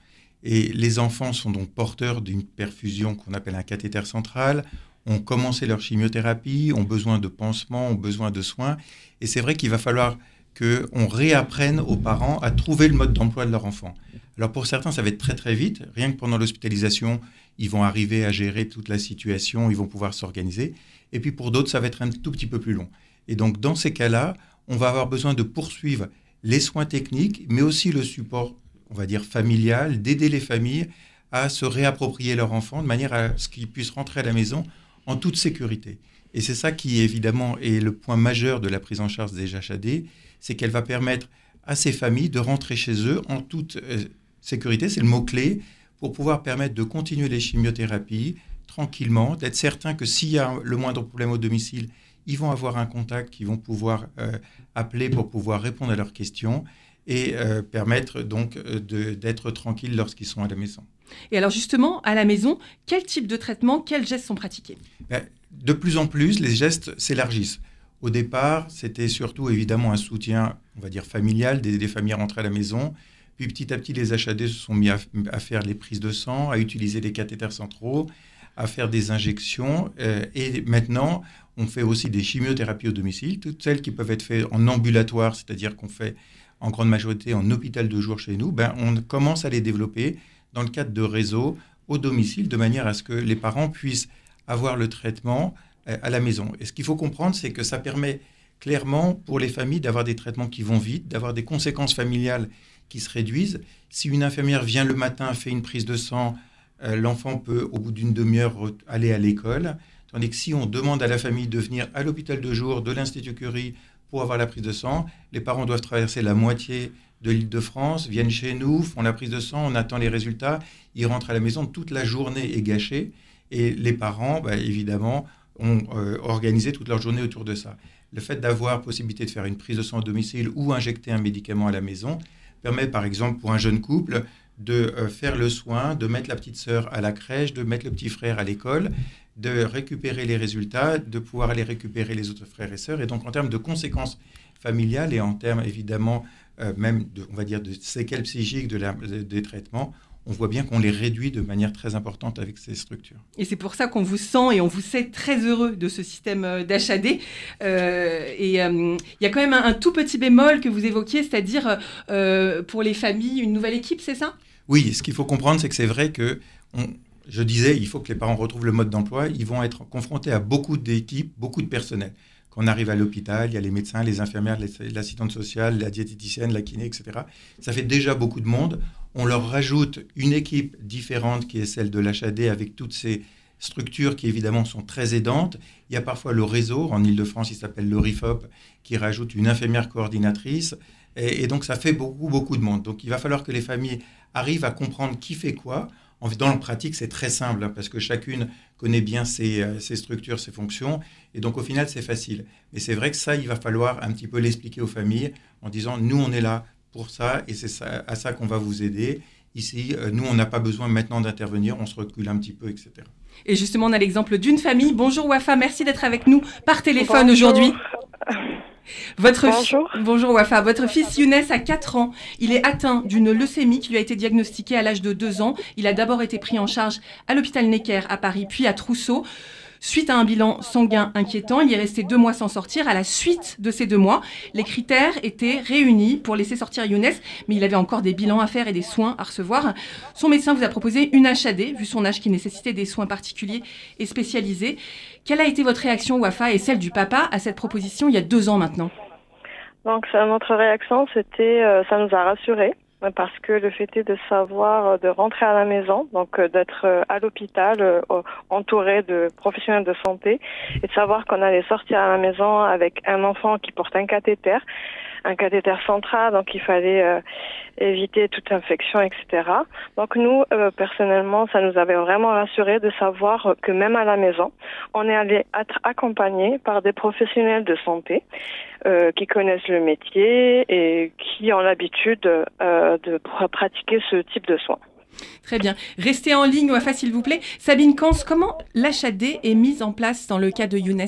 Et les enfants sont donc porteurs d'une perfusion qu'on appelle un cathéter central, ont commencé leur chimiothérapie, ont besoin de pansements, ont besoin de soins. Et c'est vrai qu'il va falloir qu'on réapprenne aux parents à trouver le mode d'emploi de leur enfant. Alors pour certains, ça va être très très vite. Rien que pendant l'hospitalisation, ils vont arriver à gérer toute la situation, ils vont pouvoir s'organiser. Et puis pour d'autres, ça va être un tout petit peu plus long. Et donc dans ces cas-là, on va avoir besoin de poursuivre les soins techniques, mais aussi le support, on va dire, familial, d'aider les familles à se réapproprier leur enfant de manière à ce qu'ils puissent rentrer à la maison en toute sécurité. Et c'est ça qui, évidemment, est le point majeur de la prise en charge des HAD, c'est qu'elle va permettre à ces familles de rentrer chez eux en toute euh, sécurité, c'est le mot-clé, pour pouvoir permettre de continuer les chimiothérapies tranquillement, d'être certain que s'il y a le moindre problème au domicile, ils vont avoir un contact qu'ils vont pouvoir euh, appeler pour pouvoir répondre à leurs questions et euh, permettre donc euh, d'être tranquilles lorsqu'ils sont à la maison.
Et alors justement, à la maison, quel type de traitement, quels gestes sont pratiqués?
Ben, de plus en plus, les gestes s'élargissent. Au départ, c'était surtout évidemment un soutien, on va dire familial, les familles à rentrer à la maison. Puis petit à petit, les HAD se sont mis à, faire les prises de sang, à utiliser les cathéters centraux, à faire des injections. euh, et maintenant, on fait aussi des chimiothérapies au domicile, toutes celles qui peuvent être faites en ambulatoire, c'est-à-dire qu'on fait en grande majorité en hôpital de jour chez nous. Ben, on commence à les développer dans le cadre de réseaux au domicile, de manière à ce que les parents puissent avoir le traitement euh, à la maison. Et ce qu'il faut comprendre, c'est que ça permet clairement pour les familles d'avoir des traitements qui vont vite, d'avoir des conséquences familiales qui se réduisent. Si une infirmière vient le matin, fait une prise de sang, euh, l'enfant peut, au bout d'une demi-heure, re- aller à l'école. Tandis que si on demande à la famille de venir à l'hôpital de jour de l'Institut Curie pour avoir la prise de sang, les parents doivent traverser la moitié de l'île de France, viennent chez nous, font la prise de sang, on attend les résultats, ils rentrent à la maison, toute la journée est gâchée. Et les parents, bah, évidemment, ont euh, organisé toute leur journée autour de ça. Le fait d'avoir possibilité de faire une prise de sang au domicile ou injecter un médicament à la maison permet, par exemple, pour un jeune couple, de euh, faire le soin, de mettre la petite sœur à la crèche, de mettre le petit frère à l'école, de récupérer les résultats, de pouvoir aller récupérer les autres frères et sœurs. Et donc, en termes de conséquences familiales et en termes, évidemment, euh, même, de, on va dire, de séquelles psychiques de la- des traitements, on voit bien qu'on les réduit de manière très importante avec ces structures.
Et c'est pour ça qu'on vous sent et on vous sait très heureux de ce système euh, d'HAD. Euh, et euh, il y a quand même un, un tout petit bémol que vous évoquiez, c'est-à-dire euh, pour les familles, une nouvelle équipe, c'est ça?
Oui, ce qu'il faut comprendre, c'est que c'est vrai que, on- je disais, il faut que les parents retrouvent le mode d'emploi. Ils vont être confrontés à beaucoup d'équipes, beaucoup de personnel. Quand on arrive à l'hôpital, il y a les médecins, les infirmières, l'assistante sociale, la diététicienne, la kiné, etc. Ça fait déjà beaucoup de monde. On leur rajoute une équipe différente qui est celle de l'HAD avec toutes ces structures qui évidemment sont très aidantes. Il y a parfois le réseau, en Ile-de-France il s'appelle le RIFOP, qui rajoute une infirmière coordinatrice. Et, donc, ça fait beaucoup, beaucoup de monde. Donc, il va falloir que les familles arrivent à comprendre qui fait quoi. Dans la pratique, c'est très simple, hein, parce que chacune connaît bien euh, ses, structures, ses fonctions. Et donc, au final, c'est facile. Mais c'est vrai que ça, il va falloir un petit peu l'expliquer aux familles en disant, nous, on est là pour ça, et c'est à ça qu'on va vous aider. Ici, euh, nous, on n'a pas besoin maintenant d'intervenir, on se recule un petit peu, etc.
Et justement, on a l'exemple d'une famille. Bonjour Wafa, merci d'être avec nous par téléphone aujourd'hui. Votre
Bonjour.
Bonjour Wafa. Votre fils Younes a 4 ans. Il est atteint d'une leucémie qui lui a été diagnostiquée à l'âge de 2 ans. Il a d'abord été pris en charge à l'hôpital Necker à Paris, puis à Trousseau. Suite à un bilan sanguin inquiétant, il est resté deux mois sans sortir. À la suite de ces deux mois, les critères étaient réunis pour laisser sortir Younes, mais il avait encore des bilans à faire et des soins à recevoir. Son médecin vous a proposé une HAD, vu son âge qui nécessitait des soins particuliers et spécialisés. Quelle a été votre réaction, Wafa, et celle du papa à cette proposition il y a deux ans maintenant?
Donc, notre réaction, c'était, euh, ça nous a rassurés parce que le fait est de savoir euh, de rentrer à la maison, donc euh, d'être euh, à l'hôpital entouré de professionnels de santé et de savoir qu'on allait sortir à la maison avec un enfant qui porte un cathéter, un cathéter central, donc il fallait éviter toute infection, etc. Donc nous, personnellement, ça nous avait vraiment rassuré de savoir que même à la maison, on est allé être accompagné par des professionnels de santé euh, qui connaissent le métier et qui ont l'habitude euh, de pratiquer ce type de soins.
Très bien. Restez en ligne, Wafa, s'il vous plaît. Sabine Kans, comment l'HAD est mise en place dans le cas de Younes?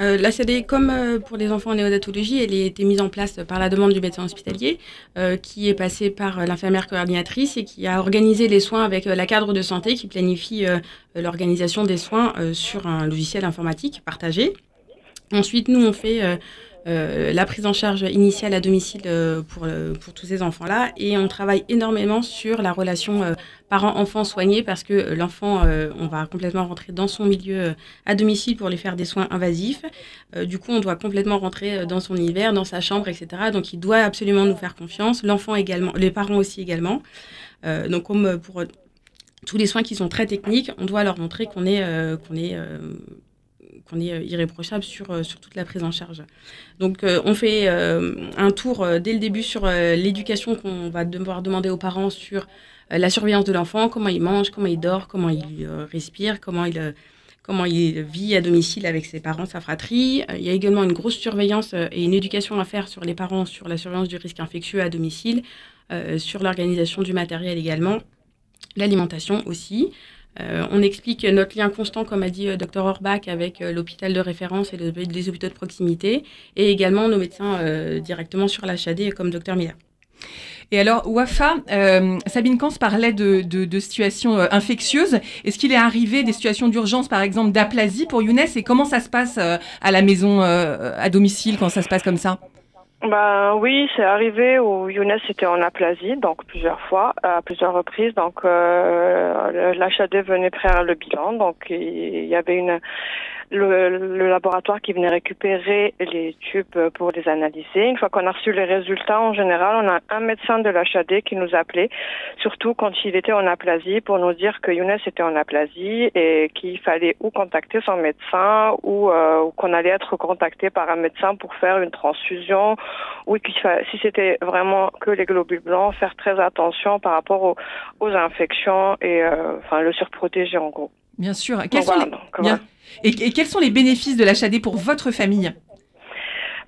Euh, L'HAD, comme euh, pour les enfants en néonatologie, elle a été mise en place par la demande du médecin hospitalier, euh, qui est passé par l'infirmière coordinatrice et qui a organisé les soins avec la cadre de santé qui planifie l'organisation des soins sur un logiciel informatique partagé. Ensuite, nous, on fait euh, la prise en charge initiale à domicile euh, pour, euh, pour tous ces enfants-là. Et on travaille énormément sur la relation parent-enfant soigné parce que l'enfant, on va complètement rentrer dans son milieu à domicile pour lui faire des soins invasifs. du coup, on doit complètement rentrer dans son univers, dans sa chambre, etc. Donc, il doit absolument nous faire confiance. L'enfant également, les parents aussi également. donc, comme pour tous les soins qui sont très techniques, on doit leur montrer qu'on est qu'on est euh, irréprochable sur, euh, sur toute la prise en charge. Donc euh, on fait un tour dès le début sur l'éducation qu'on va devoir demander aux parents sur la surveillance de l'enfant, comment il mange, comment il dort, comment il respire, comment il comment il vit à domicile avec ses parents, sa fratrie. Il y a également une grosse surveillance et une éducation à faire sur les parents sur la surveillance du risque infectieux à domicile, sur l'organisation du matériel également, l'alimentation aussi. Euh, on explique notre lien constant, comme a dit euh, Dr Orbach, avec euh, l'hôpital de référence et les hôpitaux de proximité, et également nos médecins directement sur l'HAD, comme Dr Miller.
Et alors, Wafa, Sabine Kans parlait de, situations infectieuses. Est-ce qu'il est arrivé des situations d'urgence, par exemple d'aplasie pour Younes Et comment ça se passe à la maison, à domicile, quand ça se passe comme ça?
Bah oui, c'est arrivé où Younes était en aplasie, donc plusieurs fois, à plusieurs reprises. Donc euh, l'HAD venait faire le bilan, donc il y avait une le, laboratoire qui venait récupérer les tubes pour les analyser. Une fois qu'on a reçu les résultats, en général, on a un médecin de l'HAD qui nous appelait, surtout quand il était en aplasie, pour nous dire que Younes était en aplasie et qu'il fallait ou contacter son médecin ou, euh, qu'on allait être contacté par un médecin pour faire une transfusion ou si c'était vraiment que les globules blancs, faire très attention par rapport aux, infections et euh, enfin le surprotéger en gros.
Bien sûr. et, et, quels sont les bénéfices de l'HAD pour votre famille?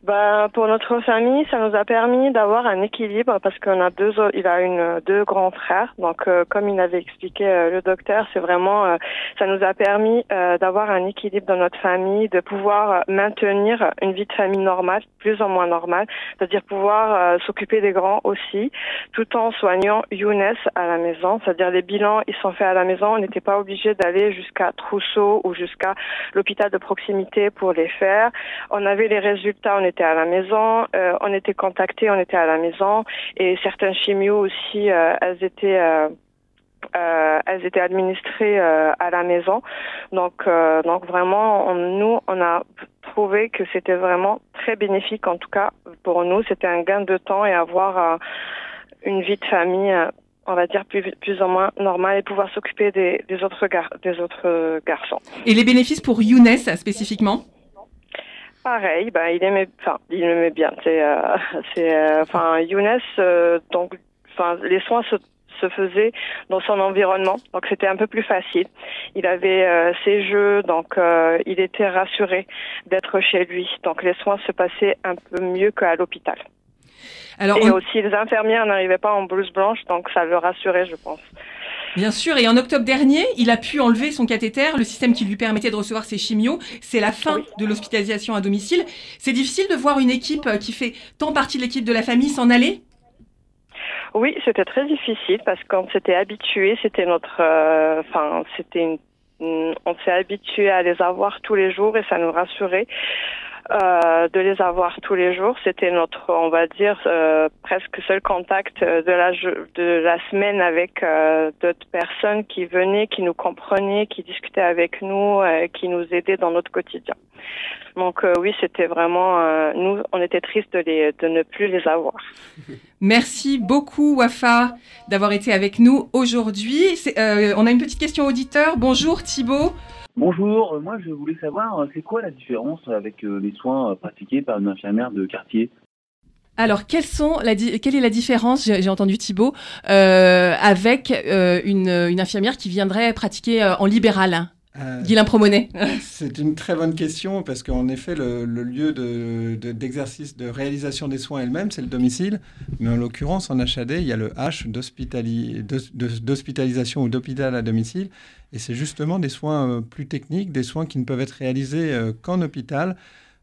Bah, pour notre famille, ça nous a permis d'avoir un équilibre parce qu'on a deux, il a une deux grands frères. Donc, euh, comme il avait expliqué euh, le docteur, c'est vraiment, euh, ça nous a permis d'avoir un équilibre dans notre famille, de pouvoir maintenir une vie de famille normale, plus ou moins normale, c'est-à-dire pouvoir s'occuper des grands aussi, tout en soignant Younes à la maison. C'est-à-dire les bilans, ils sont faits à la maison. On n'était pas obligé d'aller jusqu'à Trousseau ou jusqu'à l'hôpital de proximité pour les faire. On avait les résultats, on était à la maison, euh, on était contactés, on était à la maison, et certains chimios aussi, euh, elles étaient euh, elles étaient administrées à la maison. Donc, donc vraiment, nous, on a trouvé que c'était vraiment très bénéfique. En tout cas, pour nous, c'était un gain de temps et avoir une vie de famille, on va dire plus, ou moins normale et pouvoir s'occuper des, autres des autres garçons.
Et les bénéfices pour Younes spécifiquement?
Pareil, ben, il aimait, enfin, il aimait bien. C'est, euh, c'est, euh, enfin, Younes, euh, donc, enfin, les soins se, se faisaient dans son environnement, donc c'était un peu plus facile. Il avait euh, ses jeux, donc euh, il était rassuré d'être chez lui. Donc les soins se passaient un peu mieux qu'à l'hôpital.
Alors,
Et
on-
aussi, les infirmières n'arrivaient pas en blouse blanche, donc ça le rassurait, je pense.
Bien sûr, et en octobre dernier, il a pu enlever son cathéter, le système qui lui permettait de recevoir ses chimios. C'est la fin de l'hospitalisation à domicile. C'est difficile de voir une équipe euh, qui fait tant partie de l'équipe de la famille s'en aller?
Oui, c'était très difficile parce qu'on s'était habitué, c'était notre, euh, enfin, c'était une, une- on s'est habitué à les avoir tous les jours et ça nous rassurait euh, de les avoir tous les jours. C'était notre, on va dire, euh, presque seul contact euh, de la de la semaine avec d'autres personnes qui venaient, qui nous comprenaient, qui discutaient avec nous, qui nous aidaient dans notre quotidien. Donc oui, c'était vraiment, nous, on était tristes de de ne plus les avoir.
Merci beaucoup, Wafa, d'avoir été avec nous aujourd'hui. On a une petite question auditeur. Bonjour, Thibaut.
Bonjour, euh, moi je voulais savoir, euh, c'est quoi la différence avec euh, les soins pratiqués par une infirmière de quartier?
Alors, sont la quelle est la différence, j'ai entendu Thibaut, euh, avec une, infirmière qui viendrait pratiquer en libéral?
Euh,
Guilain Promonet.
C'est une très bonne question parce qu'en effet, le, le lieu de- de- d'exercice de, réalisation des soins elle-même, c'est le domicile. Mais en l'occurrence, en HAD, il y a le H d'hospitalisation ou d'hôpital à domicile. Et c'est justement des soins euh, plus techniques, des soins qui ne peuvent être réalisés euh, qu'en hôpital.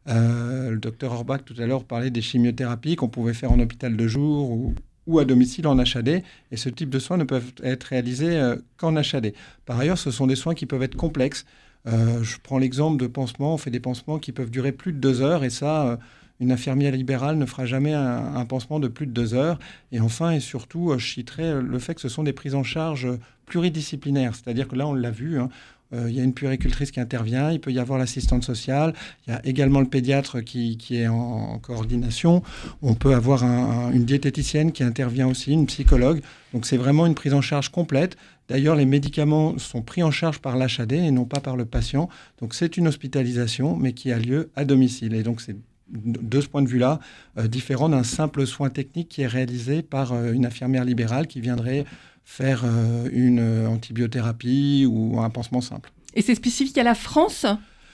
Euh, le docteur Orbach tout à l'heure parlait des chimiothérapies qu'on pouvait faire en hôpital de jour ou, ou à domicile en HAD. Et ce type de soins ne peuvent être réalisés euh, qu'en HAD. Par ailleurs, ce sont des soins qui peuvent être complexes. Euh, je prends l'exemple de pansements. On fait des pansements qui peuvent durer plus de deux heures. Et ça, euh, une infirmière libérale ne fera jamais un, pansement de plus de deux heures. Et enfin et surtout, je citerai le fait que ce sont des prises en charge pluridisciplinaires. C'est-à-dire que là, on l'a vu. hein, il y a une puéricultrice qui intervient, il peut y avoir l'assistante sociale, il y a également le pédiatre qui, est en, coordination, on peut avoir un- un- une diététicienne qui intervient aussi, une psychologue. Donc c'est vraiment une prise en charge complète. D'ailleurs, les médicaments sont pris en charge par l'HAD et non pas par le patient. Donc c'est une hospitalisation, mais qui a lieu à domicile. Et donc c'est de ce point de vue-là, euh, différent d'un simple soin technique qui est réalisé par euh, une infirmière libérale qui viendrait faire euh, une euh, antibiothérapie ou un pansement simple.
Et c'est spécifique à la France,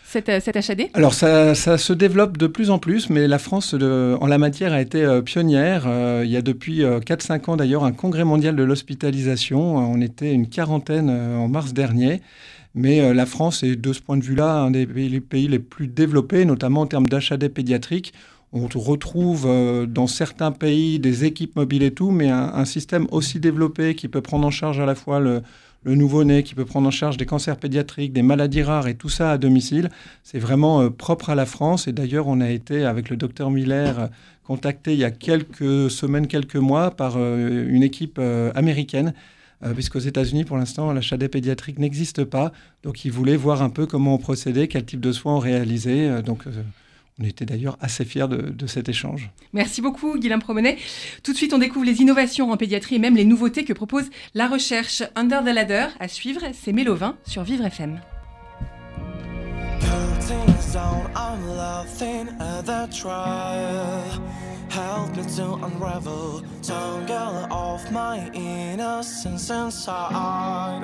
cette, euh, HAD
Alors ça, ça se développe de plus en plus, mais la France en la matière a été euh, pionnière. Euh, il y a depuis euh, 4-5 ans d'ailleurs un congrès mondial de l'hospitalisation. On était une quarantaine en mars dernier. Mais la France est de ce point de vue-là un des pays, les pays les plus développés, notamment en termes d'HAD pédiatrique. On retrouve euh, dans certains pays des équipes mobiles et tout, mais un, système aussi développé qui peut prendre en charge à la fois le, nouveau-né, qui peut prendre en charge des cancers pédiatriques, des maladies rares et tout ça à domicile. C'est vraiment euh, propre à la France. Et d'ailleurs, on a été, avec le docteur Miller, contacté il y a quelques semaines, quelques mois par euh, une équipe américaine. Puisqu'aux États-Unis, pour l'instant, la HAD pédiatrique n'existe pas. Donc, ils voulaient voir un peu comment on procédait, quel type de soins on réalisait. Donc, on était d'ailleurs assez fiers de, de cet échange.
Merci beaucoup, Guilain Promenet. Tout de suite, on découvre les innovations en pédiatrie et même les nouveautés que propose la recherche Under the Ladder. À suivre, c'est Mélovin sur Vivre FM.
Curtains down, I'm laughing at the trial. Help me to unravel, tangle off my innocence inside.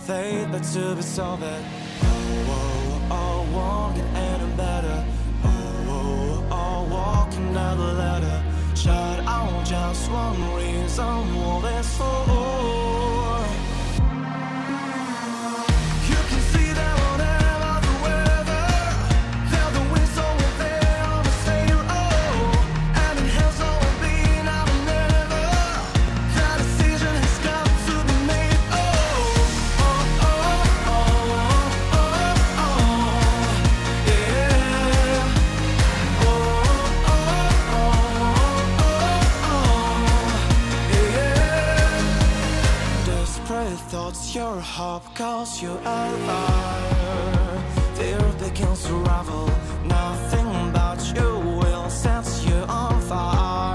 Fate but to be solved. Oh, oh, oh, won't get any better. walking down the ladder. Child, out just one reason, what it's for. Your hope calls you a liar. Fear begins to ravel. Nothing but you will set you on fire.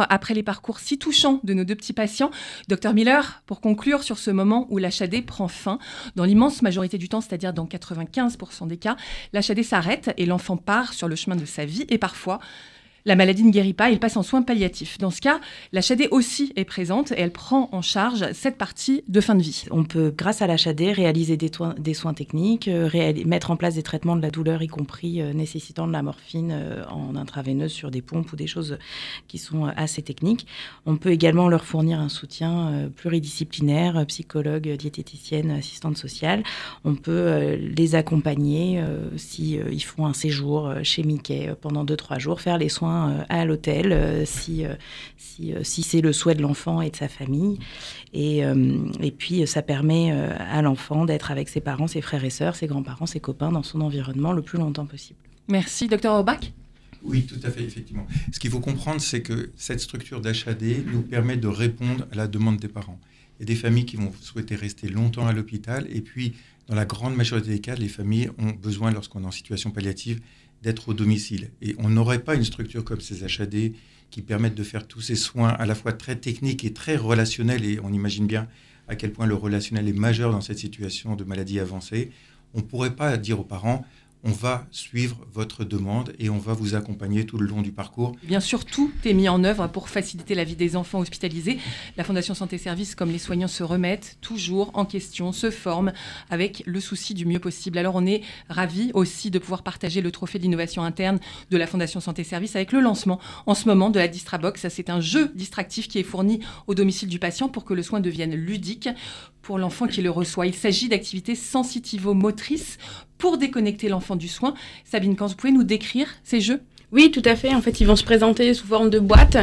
Après les parcours si touchants de nos deux petits patients, Dr Miller, pour conclure sur ce moment où l'HAD prend fin, dans l'immense majorité du temps, c'est-à-dire dans 95% des cas, l'HAD s'arrête et l'enfant part sur le chemin de sa vie et parfois la maladie ne guérit pas, il passe en soins palliatifs. Dans ce cas, l'HAD aussi est présente et elle prend en charge cette partie de fin de vie.
On peut, grâce à l'HAD, réaliser des, soins techniques, euh, mettre en place des traitements de la douleur, y compris euh, nécessitant de la morphine euh, en intraveineuse sur des pompes ou des choses qui sont assez techniques. On peut également leur fournir un soutien pluridisciplinaire, psychologue, diététicienne, assistante sociale. On peut les accompagner si ils font un séjour chez Mickey pendant 2-3 jours, faire les soins euh, à l'hôtel euh, si, euh, si, si c'est le souhait de l'enfant et de sa famille. Et, et puis, ça permet à l'enfant d'être avec ses parents, ses frères et sœurs, ses grands-parents, ses copains dans son environnement le plus longtemps possible.
Merci, docteur Aubach.
Oui, tout à fait, effectivement. Ce qu'il faut comprendre, c'est que cette structure d'HAD nous permet de répondre à la demande des parents. Il y a des familles qui vont souhaiter rester longtemps à l'hôpital, et puis, dans la grande majorité des cas, les familles ont besoin, lorsqu'on est en situation palliative, d'être au domicile. Et on n'aurait pas une structure comme ces HAD qui permettent de faire tous ces soins à la fois très techniques et très relationnels, et on imagine bien à quel point le relationnel est majeur dans cette situation de maladie avancée. On ne pourrait pas dire aux parents, on va suivre votre demande et on va vous accompagner tout le long du parcours.
Bien sûr, tout est mis en œuvre pour faciliter la vie des enfants hospitalisés. La Fondation Santé Service, comme les soignants, se remettent toujours en question, se forment avec le souci du mieux possible. Alors on est ravis aussi de pouvoir partager le trophée de l'innovation interne de la Fondation Santé Service avec le lancement en ce moment de la Distrabox. C'est un jeu distractif qui est fourni au domicile du patient pour que le soin devienne ludique pour l'enfant qui le reçoit. Il s'agit d'activités sensitivo-motrices pour déconnecter l'enfant du soin. Sabine, quand vous pouvez nous décrire ces jeux?
Oui, tout à fait. En fait, ils vont se présenter sous forme de boîte.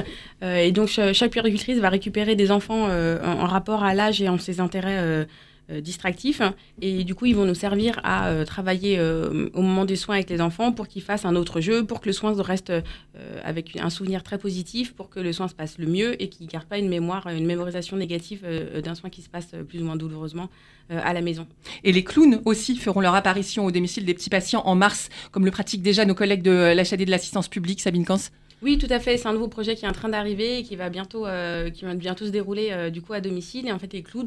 Euh, et donc, chaque puéricultrice va récupérer des enfants euh, en, rapport à l'âge et en ses intérêts euh, distractifs. Et du coup, ils vont nous servir à euh, travailler euh, au moment des soins avec les enfants pour qu'ils fassent un autre jeu, pour que le soin reste avec un souvenir très positif, pour que le soin se passe le mieux et qu'ils ne gardent pas une mémoire, une mémorisation négative d'un soin qui se passe plus ou moins douloureusement à la maison.
Et les clowns aussi feront leur apparition au domicile des petits patients en mars, comme le pratiquent déjà nos collègues de l'HAD de l'assistance publique, Sabine Kans.
Oui, tout à fait. C'est un nouveau projet qui est en train d'arriver et qui va bientôt, euh, bientôt se dérouler euh, du coup à domicile. Et en fait, les clouds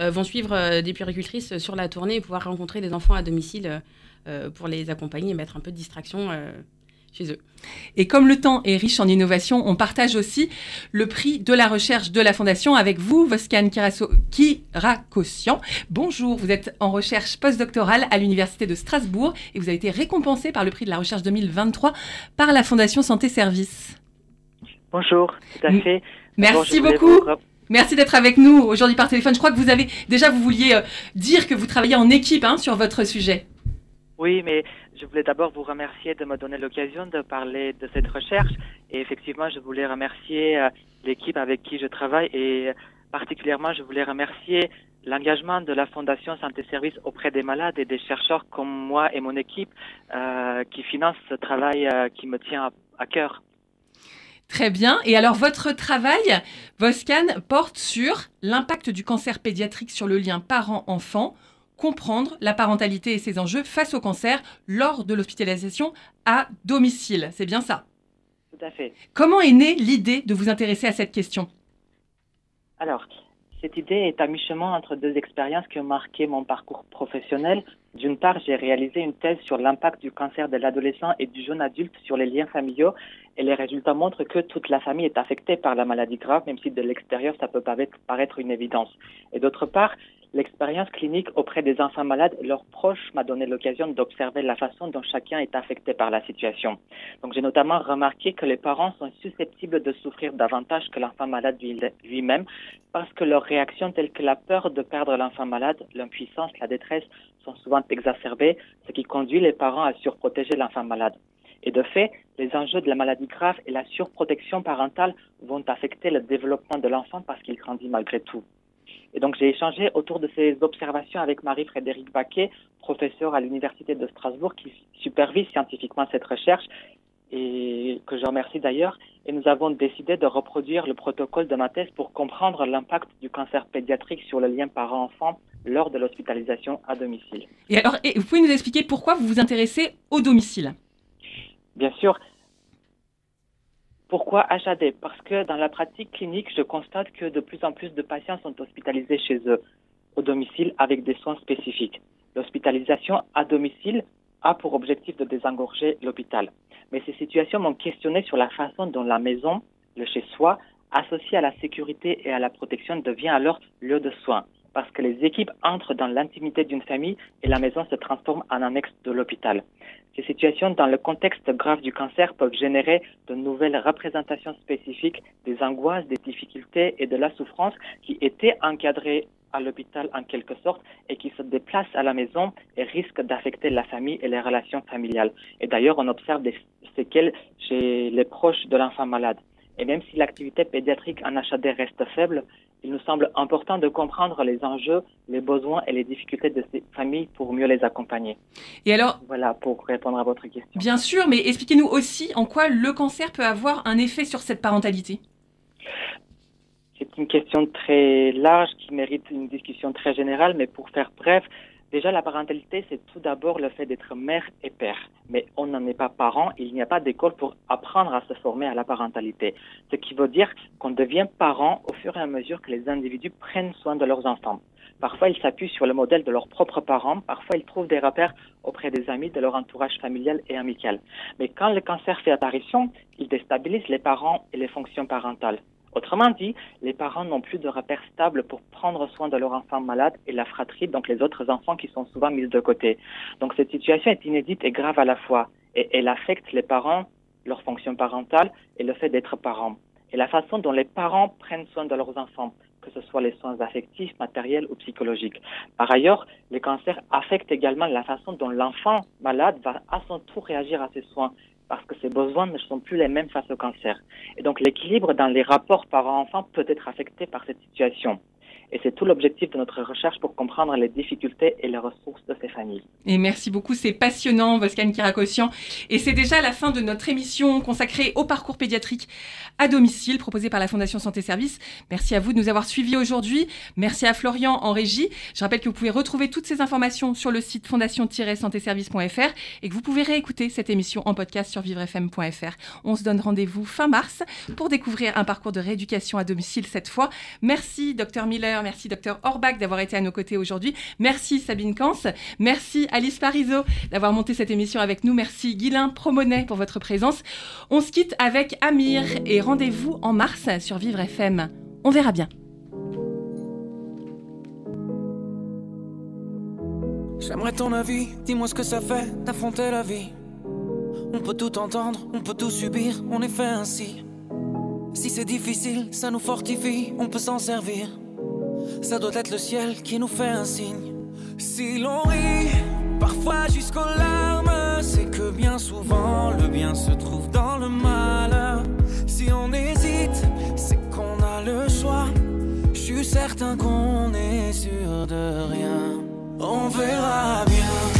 euh, vont suivre des puéricultrices sur la tournée et pouvoir rencontrer des enfants à domicile pour les accompagner et mettre un peu de distraction chez eux.
Et comme le temps est riche en innovation, on partage aussi le prix de la recherche de la Fondation avec vous, Voskan Kirakosian. Bonjour, vous êtes en recherche postdoctorale à l'Université de Strasbourg et vous avez été récompensé par le prix de la recherche 2023 par la Fondation Santé Service.
Bonjour, tout à fait.
Merci beaucoup. Merci d'être avec nous aujourd'hui par téléphone. Je crois que vous avez déjà, vous vouliez euh, dire que vous travaillez en équipe hein, sur votre sujet.
Oui, mais je voulais d'abord vous remercier de me donner l'occasion de parler de cette recherche. Et effectivement, je voulais remercier euh, l'équipe avec qui je travaille et particulièrement, je voulais remercier l'engagement de la Fondation Santé Service auprès des malades et des chercheurs comme moi et mon équipe euh, qui financent ce travail euh, qui me tient à, à cœur.
Très bien. Et alors, votre travail, Voscan, porte sur l'impact du cancer pédiatrique sur le lien parent-enfant comprendre la parentalité et ses enjeux face au cancer lors de l'hospitalisation à domicile. C'est bien ça?
Tout à fait.
Comment est née l'idée de vous intéresser à cette question?
Alors, cette idée est à mi-chemin entre deux expériences qui ont marqué mon parcours professionnel. D'une part, j'ai réalisé une thèse sur l'impact du cancer de l'adolescent et du jeune adulte sur les liens familiaux et les résultats montrent que toute la famille est affectée par la maladie grave, même si de l'extérieur ça peut paraître une évidence. Et d'autre part, L'expérience clinique auprès des enfants malades et leurs proches m'a donné l'occasion d'observer la façon dont chacun est affecté par la situation. Donc j'ai notamment remarqué que les parents sont susceptibles de souffrir davantage que l'enfant malade lui-même parce que leurs réactions telles que la peur de perdre l'enfant malade, l'impuissance, la détresse sont souvent exacerbées, ce qui conduit les parents à surprotéger l'enfant malade. Et de fait, les enjeux de la maladie grave et la surprotection parentale vont affecter le développement de l'enfant parce qu'il grandit malgré tout. Et donc j'ai échangé autour de ces observations avec Marie-Frédéric Baquet, professeur à l'Université de Strasbourg, qui supervise scientifiquement cette recherche et que je remercie d'ailleurs. Et nous avons décidé de reproduire le protocole de ma thèse pour comprendre l'impact du cancer pédiatrique sur le lien parent-enfant lors de l'hospitalisation à domicile.
Et alors, vous pouvez nous expliquer pourquoi vous vous intéressez au domicile?
Bien sûr. Pourquoi HAD Parce que dans la pratique clinique, je constate que de plus en plus de patients sont hospitalisés chez eux, au domicile, avec des soins spécifiques. L'hospitalisation à domicile a pour objectif de désengorger l'hôpital. Mais ces situations m'ont questionné sur la façon dont la maison, le chez-soi, associé à la sécurité et à la protection, devient alors lieu de soins. Parce que les équipes entrent dans l'intimité d'une famille et la maison se transforme en annexe de l'hôpital. Ces situations, dans le contexte grave du cancer, peuvent générer de nouvelles représentations spécifiques des angoisses, des difficultés et de la souffrance qui étaient encadrées à l'hôpital en quelque sorte et qui se déplacent à la maison et risquent d'affecter la famille et les relations familiales. Et d'ailleurs, on observe des séquelles chez les proches de l'enfant malade. Et même si l'activité pédiatrique en HAD reste faible, il nous semble important de comprendre les enjeux, les besoins et les difficultés de ces familles pour mieux les accompagner.
Et alors
Voilà pour répondre à votre question.
Bien sûr, mais expliquez-nous aussi en quoi le cancer peut avoir un effet sur cette parentalité?
C'est une question très large qui mérite une discussion très générale, mais pour faire bref, déjà la parentalité, c'est tout d'abord le fait d'être mère et père. Mais on n'en est pas parent, il n'y a pas d'école pour apprendre à se former à la parentalité. Ce qui veut dire qu'on devient parent au fur et à mesure que les individus prennent soin de leurs enfants. Parfois, ils s'appuient sur le modèle de leurs propres parents, parfois ils trouvent des repères auprès des amis de leur entourage familial et amical. Mais quand le cancer fait apparition, il déstabilise les parents et les fonctions parentales. Autrement dit, les parents n'ont plus de repères stables pour prendre soin de leur enfant malade et la fratrie, donc les autres enfants qui sont souvent mis de côté. Donc cette situation est inédite et grave à la fois, et elle affecte les parents, leur fonction parentale et le fait d'être parents. Et la façon dont les parents prennent soin de leurs enfants, que ce soit les soins affectifs, matériels ou psychologiques. Par ailleurs, les cancers affectent également la façon dont l'enfant malade va à son tour réagir à ces soins parce que ses besoins ne sont plus les mêmes face au cancer. Et donc l'équilibre dans les rapports parents-enfants peut être affecté par cette situation. Et c'est tout l'objectif de notre recherche pour comprendre les difficultés et les ressources de ces familles.
Et merci beaucoup, c'est passionnant, Voskan Kirakossian. Et c'est déjà la fin de notre émission consacrée au parcours pédiatrique à domicile proposé par la Fondation Santé Service. Merci à vous de nous avoir suivis aujourd'hui. Merci à Florian en régie. Je rappelle que vous pouvez retrouver toutes ces informations sur le site fondation-santéservice.fr et que vous pouvez réécouter cette émission en podcast sur vivrefm.fr. On se donne rendez-vous fin mars pour découvrir un parcours de rééducation à domicile cette fois. Merci, docteur Miller. Merci, docteur Orbach, d'avoir été à nos côtés aujourd'hui. Merci, Sabine Kans. Merci, Alice Parizeau, d'avoir monté cette émission avec nous. Merci, Guilain Promonet, pour votre présence. On se quitte avec Amir et rendez-vous en mars sur Vivre FM. On verra bien.
J'aimerais ton avis, dis-moi ce que ça fait d'affronter la vie. On peut tout entendre, on peut tout subir, on est fait ainsi. Si c'est difficile, ça nous fortifie, on peut s'en servir. Ça doit être le ciel qui nous fait un signe. Si l'on rit, parfois jusqu'aux larmes, c'est que bien souvent le bien se trouve dans le mal. Si on hésite, c'est qu'on a le choix. Je suis certain qu'on est sûr de rien. On verra bien,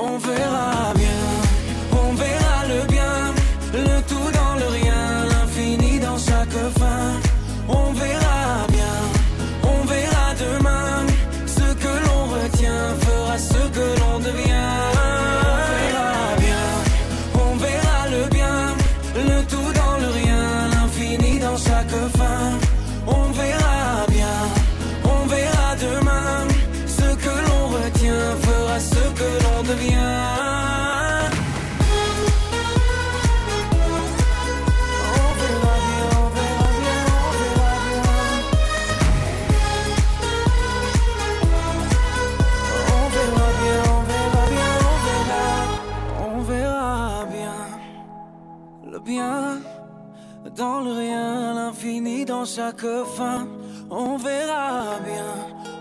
On verra bien, chaque fin. On verra bien,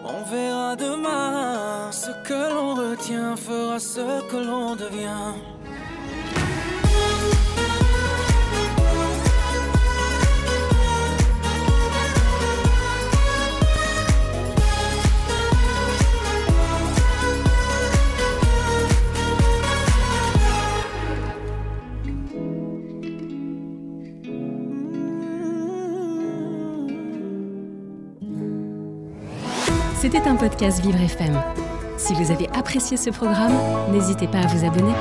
on verra demain. Ce que l'on retient fera ce que l'on devient.
C'était un podcast Vivre FM. Si vous avez apprécié ce programme, n'hésitez pas à vous abonner.